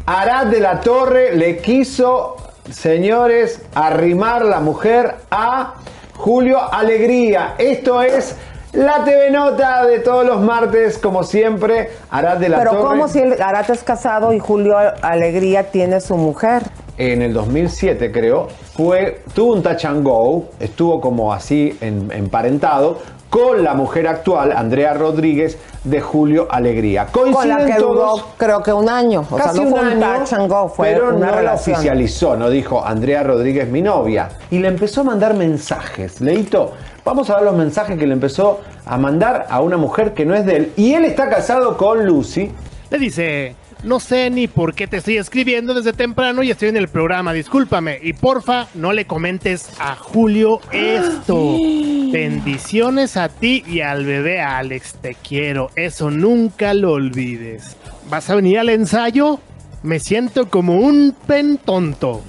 S3: Arad de la Torre le quiso, señores, arrimar la mujer a Julio Alegría. Esto es la TV Nota de todos los martes, como siempre. Arad de la
S5: Pero
S3: Torre.
S5: ¿cómo si el Arata es casado y Julio Alegría tiene su mujer?
S3: en el 2007 creo, fue, tuvo un touch and go, estuvo como así en- emparentado con la mujer actual, Andrea Rodríguez, de Julio Alegría.
S5: Con la
S3: Coinciden
S5: que duró creo que un año. O
S3: casi
S5: sea, no
S3: un
S5: fue un
S3: año,
S5: touch and go, fue
S3: pero
S5: una
S3: no
S5: relación.
S3: la oficializó, no dijo Andrea Rodríguez mi novia. Y le empezó a mandar mensajes. Leito, vamos a ver los mensajes que le empezó a mandar a una mujer que no es de él. Y él está casado con Lucy.
S19: Le dice, No sé ni por qué te estoy escribiendo desde temprano y estoy en el programa, discúlpame. Y porfa, no le comentes a Julio esto. Bendiciones a ti y al bebé Alex, te quiero. Eso nunca lo olvides. ¿Vas a venir al ensayo? Me siento como un pen tonto.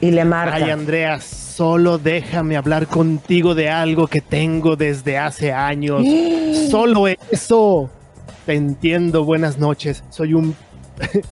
S5: Y le marca.
S19: Ay, Andrea, solo déjame hablar contigo de algo que tengo desde hace años. Solo eso. Te entiendo, buenas noches. Soy un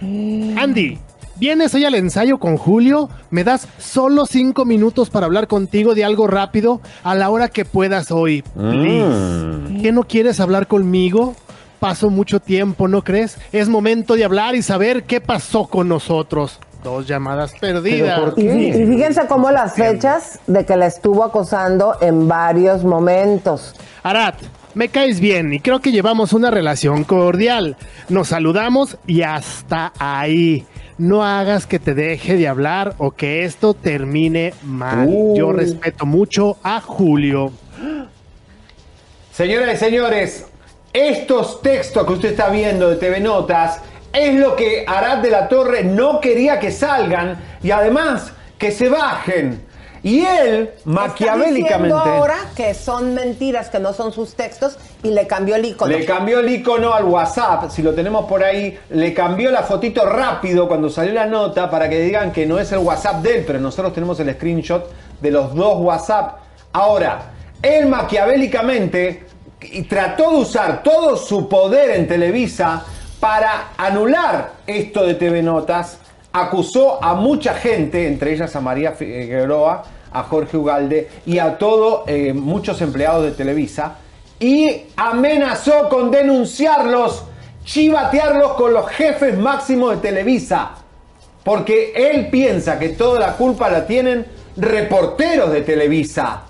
S19: Andy, ¿vienes hoy al ensayo con Julio? ¿Me das solo cinco minutos para hablar contigo de algo rápido a la hora que puedas hoy? Please. ¿Qué no quieres hablar conmigo? Pasó mucho tiempo, ¿no crees? Es momento de hablar y saber qué pasó con nosotros. Dos llamadas perdidas.
S5: Y, y fíjense cómo las fechas de que la estuvo acosando en varios momentos.
S19: Arat, me caes bien y creo que llevamos una relación cordial. Nos saludamos y hasta ahí. No hagas que te deje de hablar o que esto termine mal.
S3: Uh.
S19: Yo respeto mucho a Julio.
S3: Señoras y señores, estos textos que usted está viendo de TV Notas es lo que Arad de la Torre no quería que salgan y además que se bajen. Y él, maquiavélicamente,
S5: ahora que son mentiras, que no son sus textos y le cambió el icono.
S3: le cambió el icono al WhatsApp, si lo tenemos por ahí, le cambió la fotito rápido cuando salió la nota para que digan que no es el WhatsApp de él, pero nosotros tenemos el screenshot de los dos WhatsApp. Ahora, él maquiavélicamente trató de usar todo su poder en Televisa para anular esto de TV Notas, acusó a mucha gente, entre ellas a María Figueroa, a Jorge Ugalde y a todos muchos empleados de Televisa, y amenazó con denunciarlos, chivatearlos con los jefes máximos de Televisa, porque él piensa que toda la culpa la tienen reporteros de Televisa.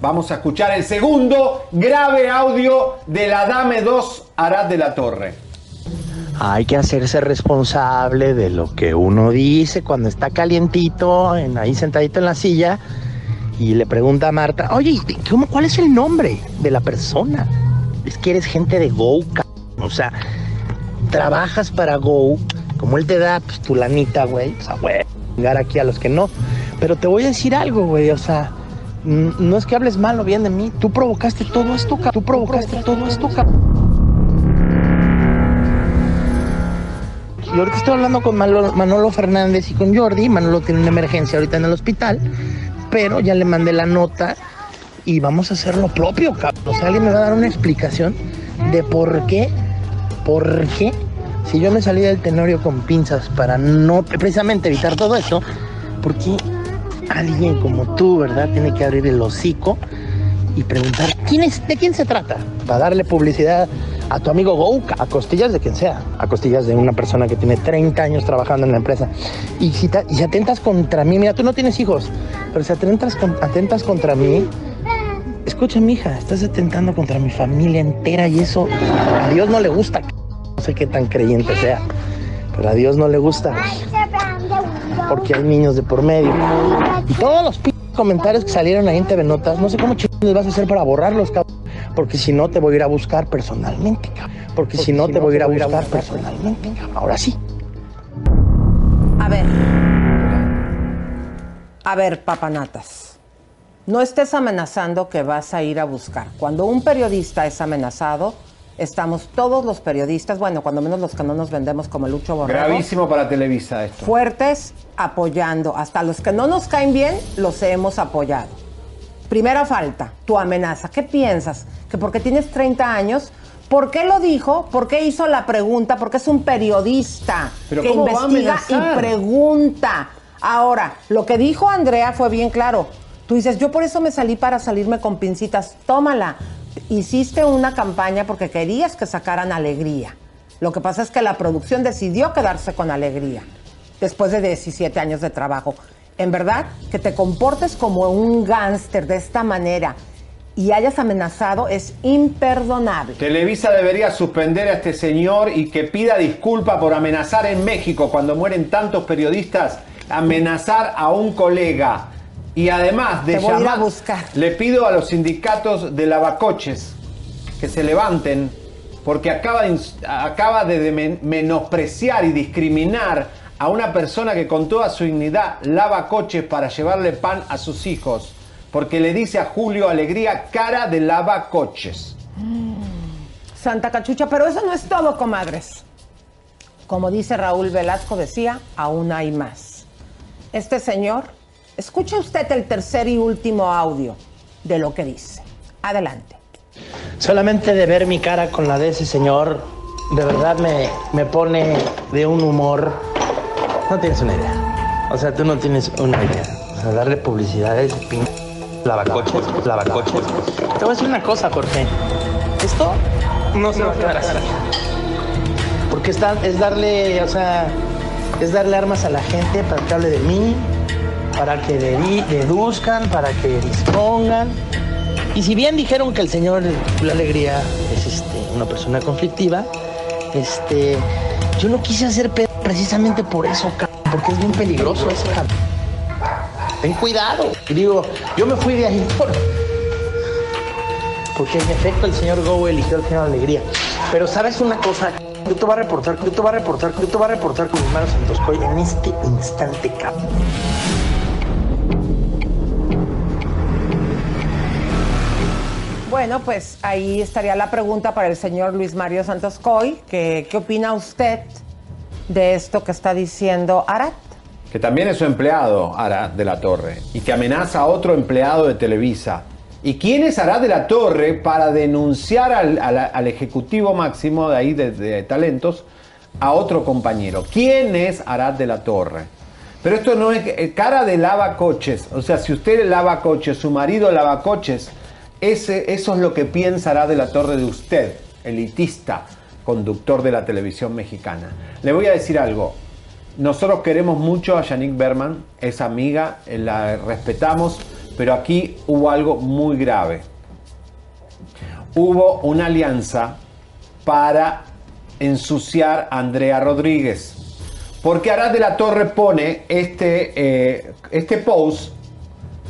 S3: Vamos a escuchar el segundo grave audio de la Dame 2 Arad de la Torre.
S2: Hay que hacerse responsable de lo que uno dice cuando está calientito, en- ahí sentadito en la silla, y le pregunta a Marta, oye, ¿cómo, ¿cuál es el nombre de la persona? Es que eres gente de Go, o sea, trabajas para Go, como él te da pues, tu lanita, güey, o sea, güey, chingar aquí a los que no. Pero te voy a decir algo, güey, o sea, no es que hables mal o bien de mí, tú provocaste todo esto, tú provocaste todo esto, ca- Y ahorita estoy hablando con Manolo, Fernández y con Jordi. Manolo tiene una emergencia ahorita en el hospital, pero ya le mandé la nota y vamos a hacer lo propio, cabrón. O sea, alguien me va a dar una explicación de por qué, por qué, si yo me salí del tenorio con pinzas para no precisamente evitar todo esto, ¿por qué alguien como tú, verdad, tiene que abrir el hocico y preguntar quién es, de quién se trata? Para darle publicidad a tu amigo Gouka, a costillas de quien sea, a costillas de una persona que tiene 30 años trabajando en la empresa. Y si, te- y si atentas contra mí, mira, tú no tienes hijos, pero si atentas, atentas contra mí, escucha, mija, estás atentando contra mi familia entera y eso a Dios no le gusta. No sé qué tan creyente sea, pero a Dios no le gusta. Porque hay niños de por medio. Y todos los p comentarios que salieron ahí en TV Notas, no sé cómo chingados vas a hacer para borrarlos, cabrón. Porque si no, te voy a ir a buscar personalmente, cabrón. Porque, si no, te voy a ir a buscar personalmente, cabrón. Ahora sí.
S5: A ver. A ver, papanatas. No estés amenazando que vas a ir a buscar. Cuando un periodista es amenazado, estamos todos los periodistas, bueno, cuando menos los que no nos vendemos como Lucho Borrego,
S3: Gravísimo para Televisa esto.
S5: fuertes apoyando. Hasta los que no nos caen bien, los hemos apoyado. Primera falta, tu amenaza. ¿Qué piensas? Que porque tienes 30 años, ¿por qué lo dijo? ¿Por qué hizo la pregunta? Porque es un periodista
S3: Pero
S5: que
S3: ¿cómo va a
S5: investiga y pregunta. Ahora, lo que dijo Andrea fue bien claro. Tú dices, yo por eso me salí para salirme con pincitas. Tómala. hiciste una campaña porque querías que sacaran alegría. Lo que pasa es que la producción decidió quedarse con alegría después de 17 años de trabajo. En verdad, que te comportes como un gángster de esta manera y hayas amenazado es imperdonable.
S3: Televisa debería suspender a este señor y que pida disculpa por amenazar en México cuando mueren tantos periodistas, amenazar a un colega. Y además de
S5: voy a
S3: llamar,
S5: buscar.
S3: le pido a los sindicatos de lavacoches que se levanten porque acaba de, acaba menospreciar y discriminar a una persona que con toda su dignidad lava coches para llevarle pan a sus hijos. Porque le dice a Julio Alegría cara de lavacoches.
S5: Santa Cachucha, pero eso no es todo, comadres. Como dice Raúl Velasco decía, aún hay más. Este señor, escuche usted el tercer y último audio de lo que dice. Adelante.
S2: Solamente de ver mi cara con la de ese señor, de verdad me, me pone de un humor. No tienes una idea. O sea, tú no tienes una idea. O sea, darle publicidad a ese pin... lavacoches, lavacoches. Te voy a decir una cosa, Jorge. Esto no se va a quedar así. Porque es, dar- es darle, o sea, es darle armas a la gente para que hable de mí, para que deduzcan, para que dispongan. Y si bien dijeron que el señor La Alegría es este, una persona conflictiva, este, yo no quise hacer pedo precisamente por eso, cabrón, porque es bien peligroso eso, cabrón. Ten cuidado. Y digo, yo me fui de ahí por... Porque en efecto el señor Go eligió al señor Alegría. Pero sabes una cosa, yo te voy a reportar, yo te voy a reportar, yo te voy a reportar con mis manos en Toscoy en este instante, cabrón.
S5: Bueno, pues ahí estaría la pregunta para el señor Luis Mario Santos Coy. ¿Qué opina usted de esto que está diciendo Arat?
S3: que también es su empleado, Ara de la Torre, y que amenaza a otro empleado de Televisa. ¿Y quién es Arad de la Torre para denunciar al, ejecutivo máximo de ahí de, de talentos a otro compañero? ¿Quién es Arad de la Torre? Pero esto no es eh, cara de lava coches. O sea, si usted lava coches, su marido lava coches, ese, eso es lo que piensa Arad de la Torre de usted, elitista, conductor de la televisión mexicana. Le voy a decir algo. Nosotros queremos mucho a Yannick Berman, es amiga, eh, la respetamos, pero aquí hubo algo muy grave. Hubo una alianza para ensuciar a Andrea Rodríguez. Porque Arad de la Torre pone este, eh, este post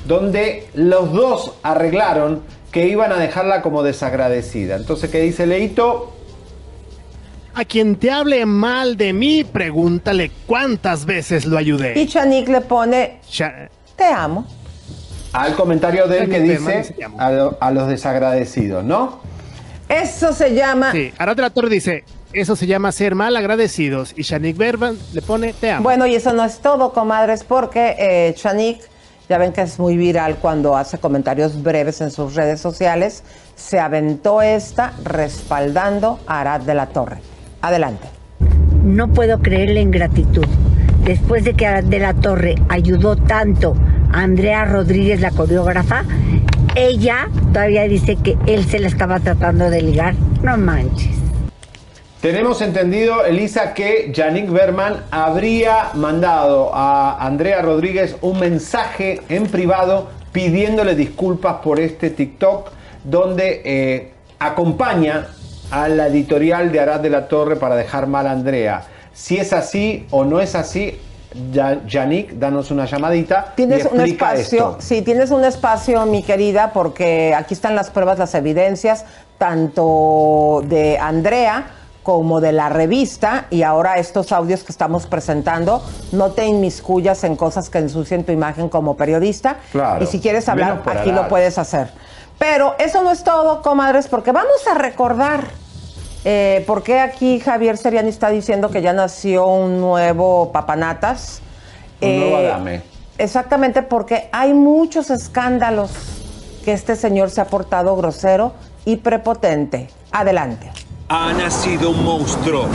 S3: donde los dos arreglaron que iban a dejarla como desagradecida. Entonces, ¿qué dice Leito?
S19: A quien te hable mal de mí, pregúntale cuántas veces lo ayudé.
S5: Y Chanik le pone,
S19: Cha-
S5: te amo.
S3: Al comentario de él que dice a, lo- a los desagradecidos, ¿no?
S5: Eso se llama...
S19: Sí, Torre dice, eso se llama ser mal agradecidos. Y Shanik Berban le pone, te amo.
S5: Bueno, y eso no es todo, comadres, porque eh, Chanik, ya ven que es muy viral cuando hace comentarios breves en sus redes sociales, se aventó esta respaldando a Arad de la Torre. Adelante.
S21: No puedo creer la ingratitud. Después de que de la Torre ayudó tanto a Andrea Rodríguez, la coreógrafa, ella todavía dice que él se la estaba tratando de ligar. No manches.
S3: Tenemos entendido, Elisa, que Yannick Berman habría mandado a Andrea Rodríguez un mensaje en privado pidiéndole disculpas por este TikTok donde eh, acompaña a la editorial de Arad de la Torre para dejar mal a Andrea. Si es así o no es así, Ya- Yannick, danos una llamadita y
S5: Tienes un espacio,
S3: esto.
S5: sí, tienes un espacio, mi querida, porque aquí están las pruebas, las evidencias, tanto de Andrea como de la revista, y ahora estos audios que estamos presentando, no te inmiscuyas en cosas que ensucien tu imagen como periodista.
S3: Claro,
S5: y si quieres hablar, aquí lo puedes hacer. Pero eso no es todo, comadres, porque vamos a recordar eh, por qué aquí Javier Seriani está diciendo que ya nació un nuevo papanatas.
S3: Un nuevo
S5: Eh,
S3: Adame.
S5: Exactamente, porque hay muchos escándalos que este señor se ha portado grosero y prepotente. Adelante.
S22: Ha nacido un monstruo.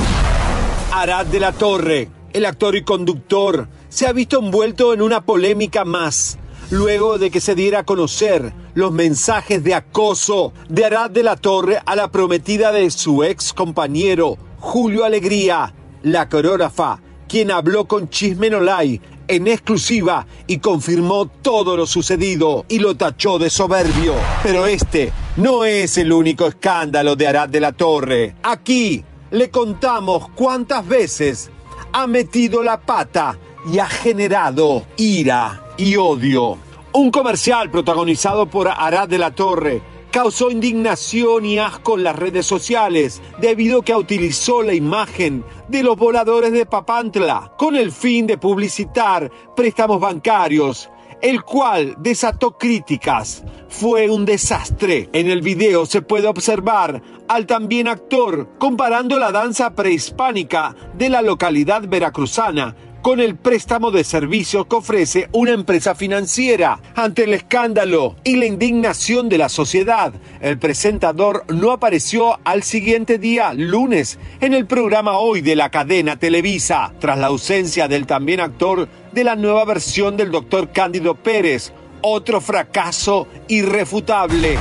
S22: Arad de la Torre, el actor y conductor, se ha visto envuelto en una polémica más.
S3: luego de que se diera a conocer los mensajes de acoso de Arad de la Torre a la prometida de su ex compañero Julio Alegría, la coreógrafa, quien habló con Chismenolay en exclusiva y confirmó todo lo sucedido y lo tachó de soberbio. Pero este no es el único escándalo de Arad de la Torre. Aquí le contamos cuántas veces ha metido la pata y ha generado ira y odio. Un comercial protagonizado por Arad de la Torre causó indignación y asco en las redes sociales debido a que utilizó la imagen de los voladores de Papantla con el fin de publicitar préstamos bancarios el cual desató críticas. Fue un desastre. En el video se puede observar al también actor comparando la danza prehispánica de la localidad veracruzana con el préstamo de servicios que ofrece una empresa financiera. Ante el escándalo y la indignación de la sociedad, el presentador no apareció al siguiente día, lunes, en el programa Hoy de la cadena Televisa, tras la ausencia del también actor de la nueva versión del doctor Cándido Pérez, otro fracaso irrefutable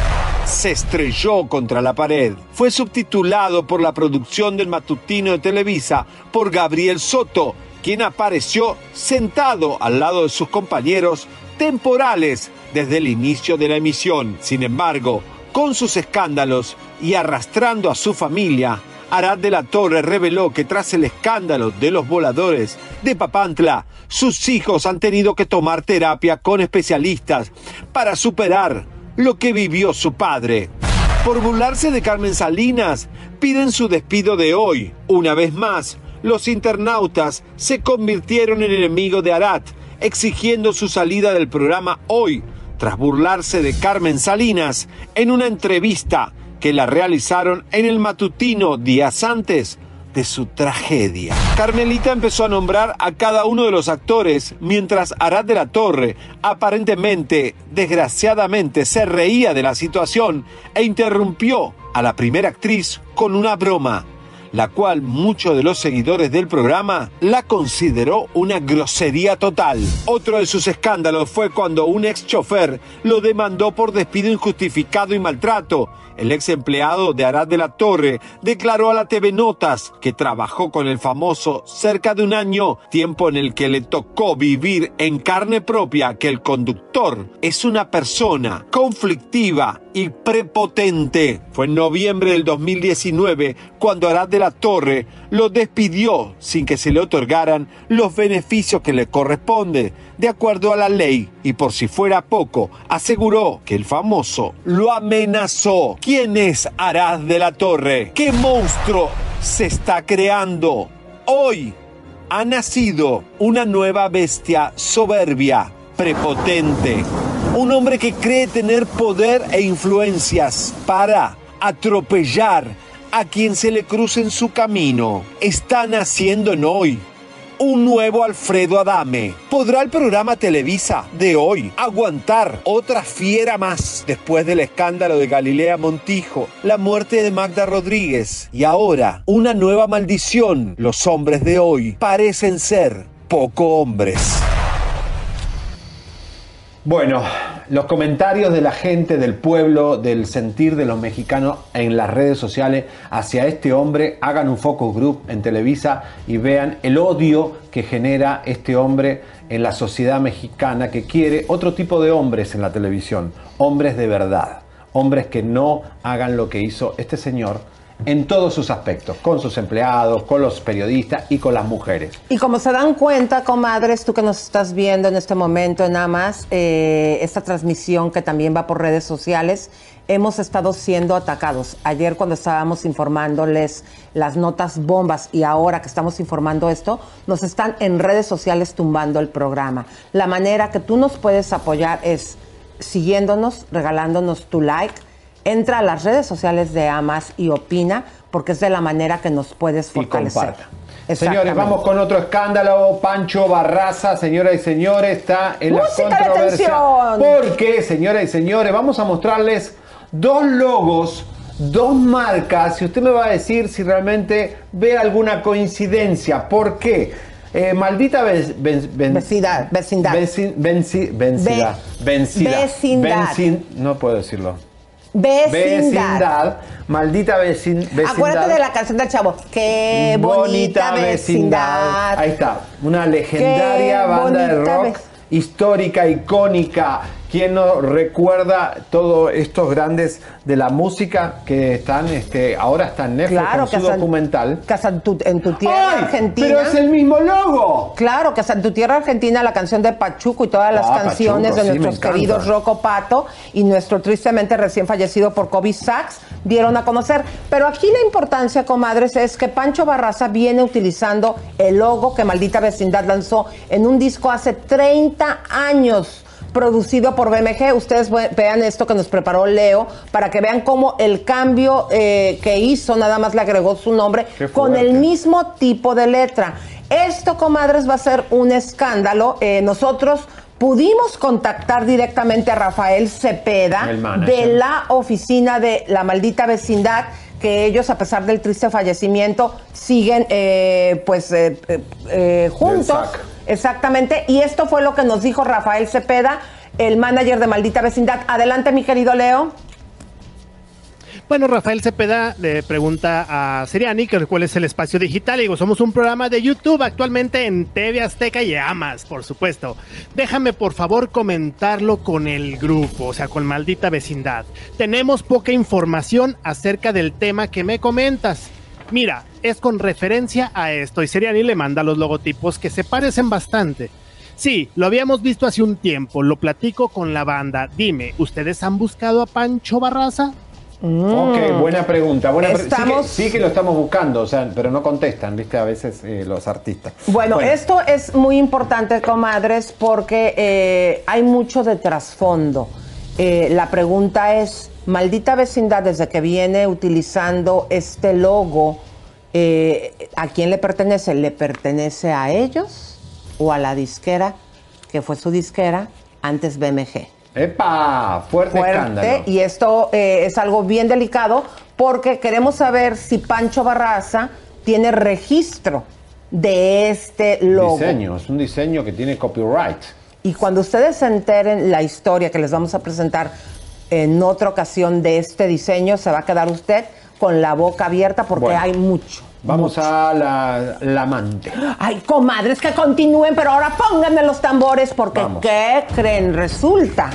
S3: se estrelló contra la pared. Fue subtitulado por la producción del matutino de Televisa por Gabriel Soto, quien apareció sentado al lado de sus compañeros temporales desde el inicio de la emisión. Sin embargo, con sus escándalos y arrastrando a su familia, Arad de la Torre reveló que tras el escándalo de los voladores de Papantla, sus hijos han tenido que tomar terapia con especialistas para superar lo que vivió su padre. Por burlarse de Carmen Salinas, piden su despido de hoy. Una vez más, los internautas se convirtieron en enemigos de Arad, exigiendo su salida del programa hoy, tras burlarse de Carmen Salinas en una entrevista que la realizaron en el matutino días antes de su tragedia. Carmelita empezó a nombrar a cada uno de los actores mientras Arad de la Torre aparentemente, desgraciadamente, se reía de la situación e interrumpió a la primera actriz con una broma la cual muchos de los seguidores del programa la consideró una grosería total. Otro de sus escándalos fue cuando un ex chofer lo demandó por despido injustificado y maltrato. El ex empleado de Arad de la Torre declaró a la TV Notas que trabajó con el famoso cerca de un año, tiempo en el que le tocó vivir en carne propia que el conductor es una persona conflictiva y prepotente. Fue en noviembre del 2019 cuando Arad de la Torre lo despidió sin que se le otorgaran los beneficios que le corresponden de acuerdo a la ley y por si fuera poco aseguró que el famoso lo amenazó. ¿Quién es Arad de la Torre? ¿Qué monstruo se está creando? Hoy ha nacido una nueva bestia soberbia, prepotente, un hombre que cree tener poder e influencias para atropellar a quien se le cruce en su camino. Está naciendo en hoy un nuevo Alfredo Adame. ¿Podrá el programa Televisa de hoy aguantar otra fiera más después del escándalo de Galilea Montijo, la muerte de Magda Rodríguez y ahora una nueva maldición? Los hombres de hoy parecen ser poco hombres. Bueno, los comentarios de la gente, del pueblo, del sentir de los mexicanos en las redes sociales hacia este hombre, hagan un focus group en Televisa y vean el odio que genera este hombre en la sociedad mexicana que quiere otro tipo de hombres en la televisión, hombres de verdad, hombres que no hagan lo que hizo este señor en todos sus aspectos, con sus empleados, con los periodistas y con las mujeres.
S5: Y como se dan cuenta, comadres, tú que nos estás viendo en este momento en Amas, eh, esta transmisión que también va por redes sociales, hemos estado siendo atacados. Ayer cuando estábamos informándoles las notas bombas y ahora que estamos informando esto, nos están en redes sociales tumbando el programa. La manera que tú nos puedes apoyar es siguiéndonos, regalándonos tu like, entra a las redes sociales de Amas y opina, porque es de la manera que nos puedes fortalecer.
S3: Señores, vamos con otro escándalo. Pancho Barraza, señoras y señores, está en la controversia. Porque, señoras y señores, vamos a mostrarles dos logos, dos marcas, y usted me va a decir si realmente ve alguna coincidencia. ¿Por qué? Eh, maldita ve- ven- ven-
S5: Vecindad, vecindad.
S3: Vecin- venci- vencida.
S5: Ve-
S3: vencida.
S5: vecindad.
S3: Vencin- no puedo decirlo.
S5: Vecindad.
S3: Maldita vecin- vecindad.
S5: Acuérdate de la canción del chavo. Qué bonita, vecindad.
S3: Ahí está, una legendaria
S5: Qué
S3: banda de rock
S5: vec-
S3: histórica, icónica. ¿Quién no recuerda todos estos grandes de la música que están, este, ahora está en Netflix
S5: Claro,
S3: con su documental?
S5: Hasta en tu, en tu tierra
S3: ¡Ay!
S5: argentina.
S3: Pero es el mismo logo.
S5: Claro, hasta en tu tierra argentina la canción de Pachuco y todas las
S3: Ah,
S5: canciones
S3: Pachuco,
S5: de
S3: sí,
S5: nuestros queridos Rocco Pato y nuestro tristemente recién fallecido por COVID Sachs dieron a conocer. Pero aquí la importancia, comadres, es que Pancho Barraza viene utilizando el logo que Maldita Vecindad lanzó en un disco hace 30 años producido por BMG. Ustedes ve- vean esto que nos preparó Leo para que vean cómo el cambio eh, que hizo nada más le agregó su nombre con el mismo tipo de letra. Esto, comadres, va a ser un escándalo. Eh, nosotros pudimos contactar directamente a Rafael Cepeda de la oficina de la maldita vecindad que ellos, a pesar del triste fallecimiento, siguen eh, pues eh, eh, eh, juntos. Exactamente. Y esto fue lo que nos dijo Rafael Cepeda, el manager de Maldita Vecindad. Adelante, mi querido Leo.
S19: Bueno, Rafael Cepeda le pregunta a Seriani cuál es el espacio digital. Y digo, somos un programa de YouTube actualmente en TV Azteca y Amas, por supuesto. Déjame por favor comentarlo con el grupo, o sea, con maldita vecindad. Tenemos poca información acerca del tema que me comentas. Mira, es con referencia a esto y Seriani le manda los logotipos que se parecen bastante. Sí, lo habíamos visto hace un tiempo, lo platico con la banda. Dime, ¿ustedes han buscado a Pancho Barraza?
S3: Ok, buena pregunta. Buena pre- sí que-
S5: Estamos-
S3: sí, que, lo estamos buscando, o sea, pero no contestan, viste, a veces eh, los artistas.
S5: Bueno, esto es muy importante, comadres, porque eh, hay mucho de trasfondo. Eh, la pregunta es, maldita vecindad, desde que viene utilizando este logo, eh, ¿a quién le pertenece? ¿Le pertenece a ellos o a la disquera, que fue su disquera, antes BMG?
S3: ¡Epa! Fuerte, escándalo.
S5: fuerte y esto eh, es algo bien delicado porque queremos saber si Pancho Barraza tiene registro de este logo.
S3: Diseño, es un diseño que tiene copyright.
S5: Y cuando ustedes se enteren la historia que les vamos a presentar en otra ocasión de este diseño, se va a quedar usted con la boca abierta porque
S3: Bueno.
S5: hay mucho.
S3: Vamos a la, la amante.
S5: Ay, comadres, que continúen, pero ahora pónganme los tambores porque
S3: Vamos.
S5: ¿qué creen? Resulta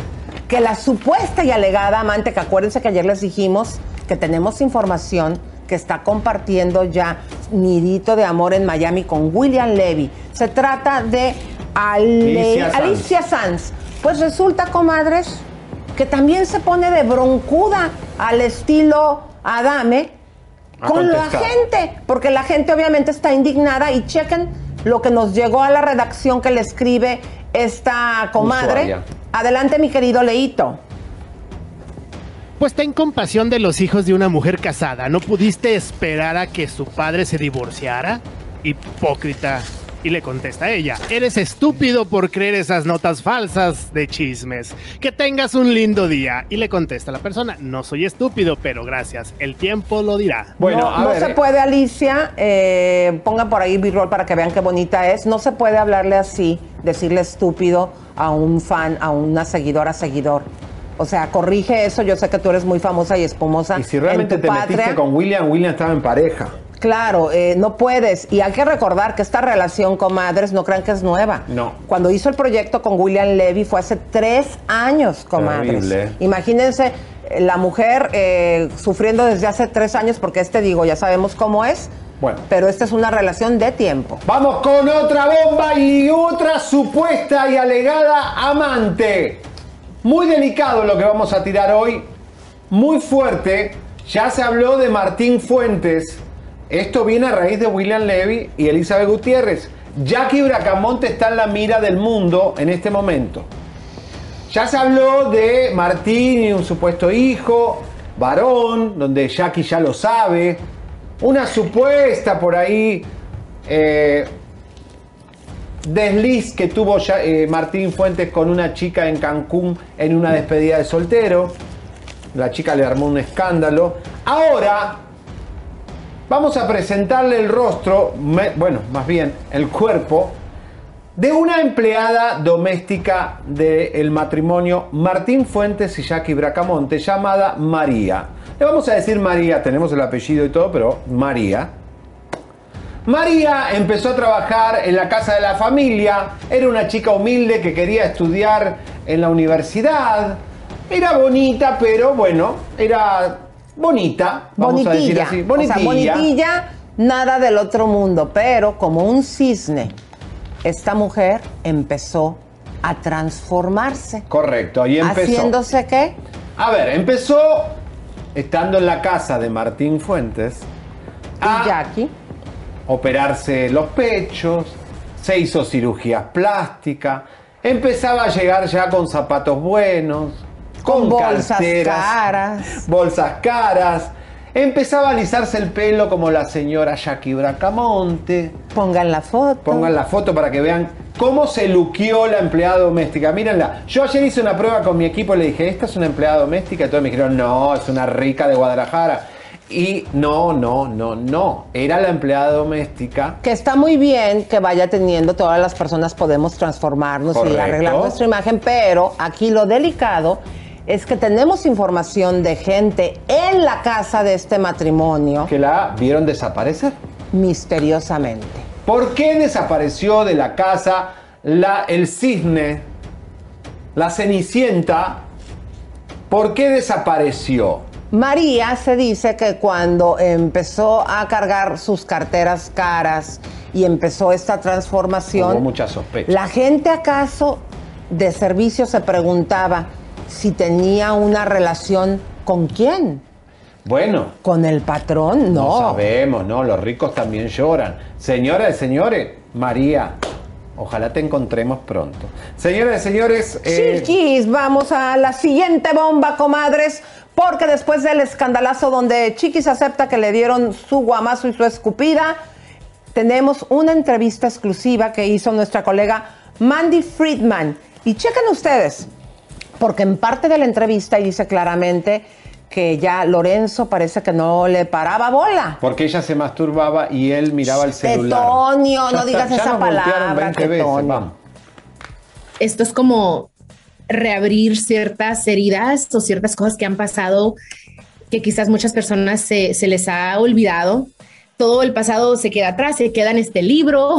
S5: que la supuesta y alegada amante, que acuérdense que ayer les dijimos que tenemos información que está compartiendo ya Nidito de Amor en Miami con William Levy. Se trata de Ale-
S3: Alicia Sanz.
S5: Alicia Sanz. Pues resulta, comadres, que también se pone de broncuda al estilo Adame
S3: A
S5: con la gente, porque la gente obviamente está indignada y chequen lo que nos llegó a la redacción que le escribe esta comadre.
S3: Usuaria.
S5: Adelante, mi querido Leito.
S19: Pues ten compasión de los hijos de una mujer casada. ¿No pudiste esperar a que su padre se divorciara? Hipócrita. Y le contesta ella, eres estúpido por creer esas notas falsas de chismes. Que tengas un lindo día. Y le contesta la persona, no soy estúpido, pero gracias. El tiempo lo dirá.
S5: no, no se puede, Alicia, eh, pongan por ahí b-roll para que vean qué bonita es. No se puede hablarle así, decirle estúpido a un fan, a una seguidora, seguidor. O sea, corrige eso. Yo sé que tú eres muy famosa y espumosa.
S3: Y si realmente
S5: en tu
S3: te
S5: patria.
S3: metiste con William, William estaba en pareja.
S5: Claro, eh, no puedes. Y hay que recordar que esta relación, comadres, no crean que es nueva.
S3: No.
S5: Cuando hizo el proyecto con William Levy fue hace tres años, comadres.
S3: Terrible.
S5: Imagínense eh, la mujer eh, sufriendo desde hace tres años, porque este digo, ya sabemos cómo es.
S3: Bueno.
S5: Pero esta es una relación de tiempo.
S3: Vamos con otra bomba y otra supuesta y alegada amante. Muy delicado lo que vamos a tirar hoy. Muy fuerte. Ya se habló de Martín Fuentes. Esto viene a raíz de William Levy y Elizabeth Gutiérrez. Jackie Bracamonte está en la mira del mundo en este momento. Ya se habló de Martín y un supuesto hijo, varón, donde Jackie ya lo sabe. Una supuesta por ahí eh, desliz que tuvo eh, Martín Fuentes con una chica en Cancún en una despedida de soltero. La chica le armó un escándalo. Ahora vamos a presentarle el rostro, bueno, más bien el cuerpo, de una empleada doméstica del matrimonio Martín Fuentes y Jackie Bracamonte, llamada María. Le vamos a decir María, tenemos el apellido y todo, pero María. María empezó a trabajar en la casa de la familia, era una chica humilde que quería estudiar en la universidad, era bonita, pero bueno, era bonita, vamos a decir
S5: bonitilla.
S3: así,
S5: O sea,
S3: bonitilla.
S5: bonitilla, nada del otro mundo, pero como un cisne, esta mujer empezó a transformarse.
S3: Correcto, ahí empezó.
S5: ¿Haciéndose qué?
S3: A ver, empezó estando en la casa de Martín Fuentes a
S5: Jackie.
S3: operarse los pechos, se hizo cirugías plásticas, empezaba a llegar ya con zapatos buenos, con,
S5: Con bolsas caras.
S3: bolsas caras. Empezaba a alisarse el pelo como la señora Jackie Bracamonte.
S5: Pongan la foto.
S3: Pongan la foto para que vean cómo se luqueó la empleada doméstica. Mírenla. Yo ayer hice una prueba con mi equipo y le dije, ¿esta es una empleada doméstica? Y todos me dijeron, no, es una rica de Guadalajara. Y no, no, no, no. Era la empleada doméstica.
S5: Que está muy bien que vaya teniendo, todas las personas podemos transformarnos y arreglar nuestra imagen, pero aquí lo delicado es que tenemos información de gente en la casa de este matrimonio.
S3: Que la vieron desaparecer.
S5: Misteriosamente.
S3: ¿Por qué desapareció de la casa la, el cisne, la cenicienta? ¿Por qué desapareció?
S5: María se dice que cuando empezó a cargar sus carteras caras y empezó esta transformación,
S3: Hubo mucha sospecha.
S5: la gente acaso de servicio se preguntaba si tenía una relación con quién.
S3: Bueno,
S5: ¿Con el patrón?
S3: no
S5: No.
S3: sabemos, ¿no? Los ricos también lloran. Señoras y señores, María, ojalá te encontremos pronto. Señoras y señores, eh,
S5: Chiquis, vamos a la siguiente bomba, comadres, porque después del escandalazo donde Chiquis acepta que le dieron su guamazo y su escupida, tenemos una entrevista exclusiva que hizo nuestra colega Mandy Friedman. Y chequen ustedes, porque en parte de la entrevista dice claramente que ya Lorenzo parece que no le paraba bola.
S3: porque ella se masturbaba y él miraba el celular.
S5: Tetonio, no digas
S3: ya
S5: esa
S3: nos
S5: palabra,
S3: 20 veces, vamos.
S23: esto es como reabrir ciertas heridas o ciertas cosas que han pasado que quizás muchas personas se, se les ha olvidado. Todo el pasado se queda atrás, se queda en este libro.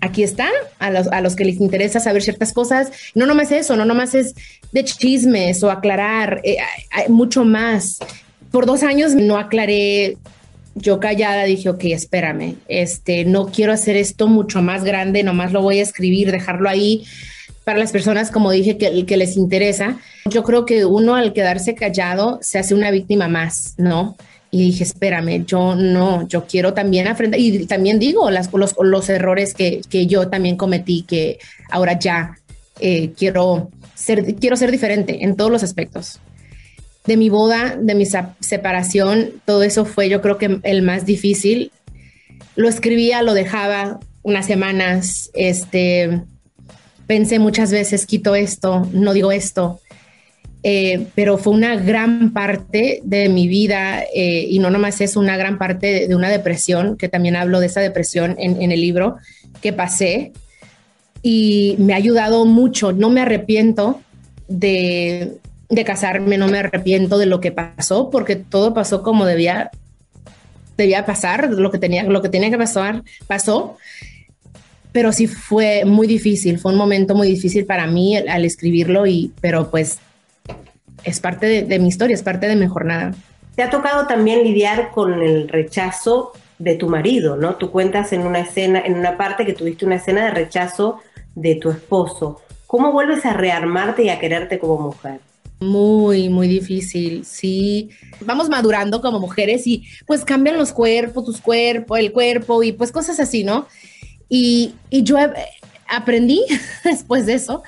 S23: Aquí están, a los, a los que les interesa saber ciertas cosas. No nomás eso, no nomás es de chismes o aclarar, eh, hay mucho más. Por dos años no aclaré yo callada dije, ok, espérame, este, no quiero hacer esto mucho más grande, nomás lo voy a escribir, dejarlo ahí para las personas, como dije, que, que les interesa. Yo creo que uno al quedarse callado se hace una víctima más, ¿no? Y dije, espérame, yo no, yo quiero también afrontar, y también digo las, los, los errores que, que yo también cometí, que ahora ya eh, quiero, ser, quiero ser diferente en todos los aspectos. De mi boda, de mi separación, todo eso fue yo creo que el más difícil. Lo escribía, lo dejaba unas semanas, este, pensé muchas veces, quito esto, no digo esto, Eh, pero fue una gran parte de mi vida eh, y no nomás es una gran parte de, una depresión, que también hablo de esa depresión en, en el libro que pasé y me ha ayudado mucho, no me arrepiento de, de casarme, no me arrepiento de lo que pasó, porque todo pasó como debía, debía pasar, lo que tenía, lo que tenía que pasar, pasó. Pero sí fue muy difícil, fue un momento muy difícil para mí al, al escribirlo, y, pero pues es parte de, de mi historia, es parte de mi jornada.
S24: Te ha tocado también lidiar con el rechazo de tu marido, ¿no? Tú cuentas en una escena, en una parte que tuviste una escena de rechazo de tu esposo. ¿Cómo vuelves a rearmarte y a quererte como mujer?
S23: Muy, muy difícil, sí. Vamos madurando como mujeres y pues cambian los cuerpos, tus cuerpos, el cuerpo y pues cosas así, ¿no? Y, y yo eh, aprendí después de eso,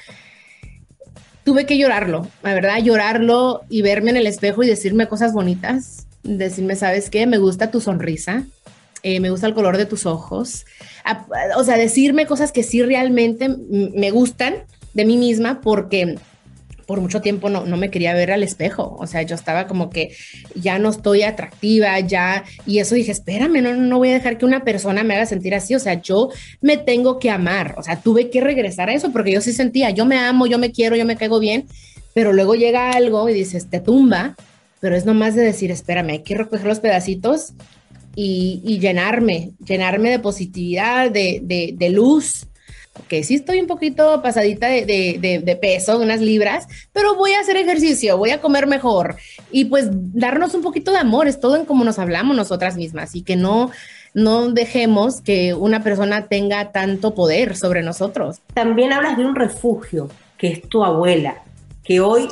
S23: tuve que llorarlo, la verdad, llorarlo y verme en el espejo y decirme cosas bonitas, decirme, ¿sabes qué? Me gusta tu sonrisa, eh, me gusta el color de tus ojos, o sea, decirme cosas que sí realmente me gustan de mí misma porque por mucho tiempo no, no me quería ver al espejo. O sea, yo estaba como que ya no estoy atractiva, ya. Y eso dije, espérame, no, no voy a dejar que una persona me haga sentir así. O sea, yo me tengo que amar. O sea, tuve que regresar a eso porque yo sí sentía, yo me amo, yo me quiero, yo me caigo bien. Pero luego llega algo y dices, te tumba. Pero es nomás de decir, espérame, hay que recoger los pedacitos y, y llenarme, llenarme de positividad, de, de, de luz que sí estoy un poquito pasadita de, de, de, peso, unas libras, pero voy a hacer ejercicio, voy a comer mejor y pues darnos un poquito de amor, es todo en cómo nos hablamos nosotras mismas y que no, no dejemos que una persona tenga tanto poder sobre nosotros.
S24: También hablas de un refugio, que es tu abuela, que hoy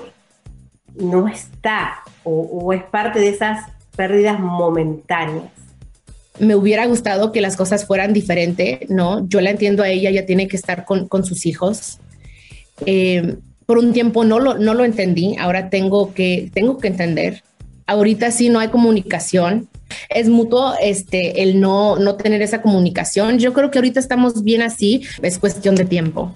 S24: no está o, o es parte de esas pérdidas momentáneas
S23: me hubiera gustado que las cosas fueran diferentes, ¿no? Yo la entiendo a ella, ella tiene que estar con, con sus hijos. Eh, por un tiempo no lo, no lo entendí, ahora tengo que, tengo que entender. Ahorita sí no hay comunicación, es mutuo este, el no, no tener esa comunicación. Yo creo que ahorita estamos bien así, es cuestión de tiempo.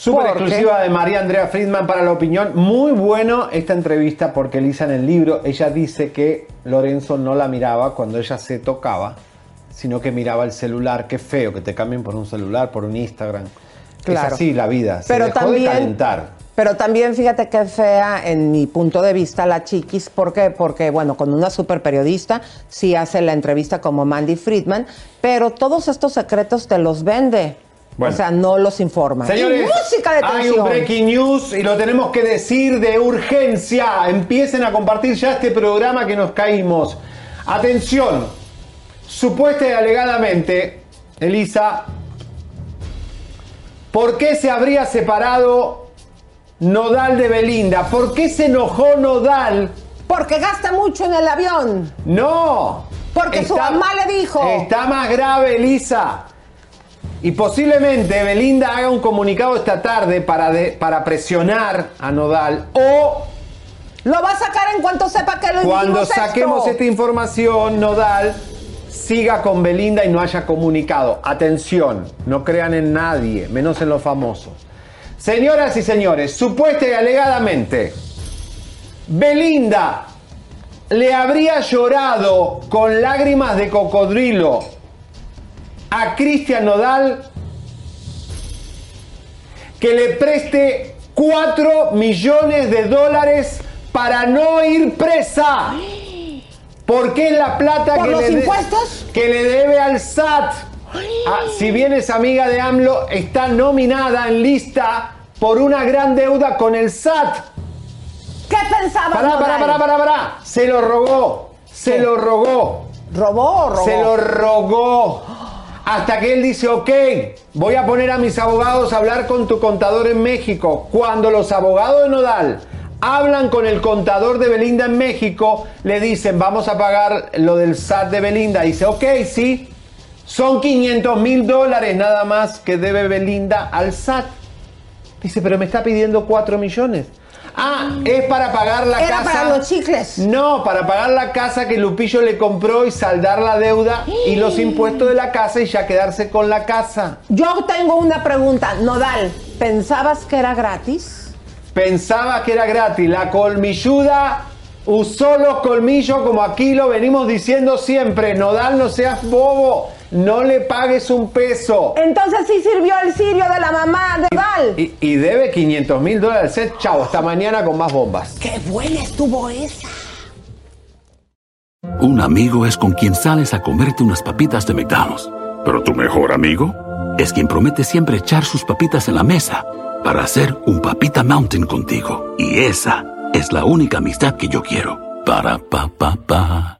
S3: Súper exclusiva de María Andrea Friedman para la opinión. Muy bueno esta entrevista porque Elisa en el libro, ella dice que Lorenzo no la miraba cuando ella se tocaba, sino que miraba el celular. Qué feo que te cambien por un celular, por un Instagram. Claro. Es así la vida, se
S5: pero
S3: dejó
S5: también,
S3: de calentar.
S5: Pero también fíjate qué fea en mi punto de vista la chiquis, ¿por qué? Porque bueno, con una super periodista sí hace la entrevista como Mandy Friedman, pero todos estos secretos te los vende.
S3: Bueno.
S5: O sea, no los informa.
S3: Señores,
S5: Y música de
S3: hay un breaking news y lo tenemos que decir de urgencia. Empiecen a compartir ya este programa que nos caímos. Atención, supuesta y alegadamente, Elisa, ¿por qué se habría separado Nodal de Belinda? ¿Por qué se enojó Nodal?
S5: Porque gasta mucho en el avión.
S3: No.
S5: Porque su mamá le dijo.
S3: Está más grave, Elisa. Y posiblemente Belinda haga un comunicado esta tarde para, de- para presionar a Nodal o
S5: Lo va a sacar en cuanto sepa que lo
S3: cuando saquemos
S5: esto.
S3: esta información, Nodal siga con Belinda y no haya comunicado. Atención, no crean en nadie, menos en los famosos. Señoras y señores, supuesta y alegadamente, Belinda le habría llorado con lágrimas de cocodrilo a Cristian Nodal que le preste 4 millones de dólares para no ir presa. Porque es la plata
S5: ¿Por
S3: que,
S5: los
S3: le
S5: impuestos?
S3: que le debe al SAT. Ah, si bien es amiga de AMLO, está nominada en lista por una gran deuda con el SAT.
S5: ¿Qué pensaba?
S3: Pará, pará, pará, pará, pará. Se lo rogó. Se lo rogó.
S5: ¿Robó o robó?
S3: Se lo rogó. Hasta que él dice, ok, voy a poner a mis abogados a hablar con tu contador en México. Cuando los abogados de Nodal hablan con el contador de Belinda en México, le dicen, vamos a pagar lo del SAT de Belinda. Dice, ok, sí, son 500 mil dólares nada más que debe Belinda al SAT. Dice, pero me está pidiendo 4 millones. Ah, es para pagar la
S5: Era
S3: casa.
S5: para los chicles.
S3: No, para pagar la casa que Lupillo le compró y saldar la deuda y los impuestos de la casa y ya quedarse con la casa.
S5: Yo tengo una pregunta. Nodal, ¿pensabas que era gratis?
S3: Pensaba que era gratis. La colmilluda usó los colmillos como aquí lo venimos diciendo siempre. Nodal, no seas bobo. No le pagues un peso.
S5: Entonces sí sirvió el sirio de la mamá de Nodal.
S3: Y, y debe 500 mil dólares. Eh, Chao, hasta mañana con más bombas.
S5: ¡Qué buena estuvo esa!
S25: Un amigo es con quien sales a comerte unas papitas de McDonald's. Pero tu mejor amigo es quien promete siempre echar sus papitas en la mesa para hacer un papita mountain contigo. Y esa es la única amistad que yo quiero. Para pa pa pa.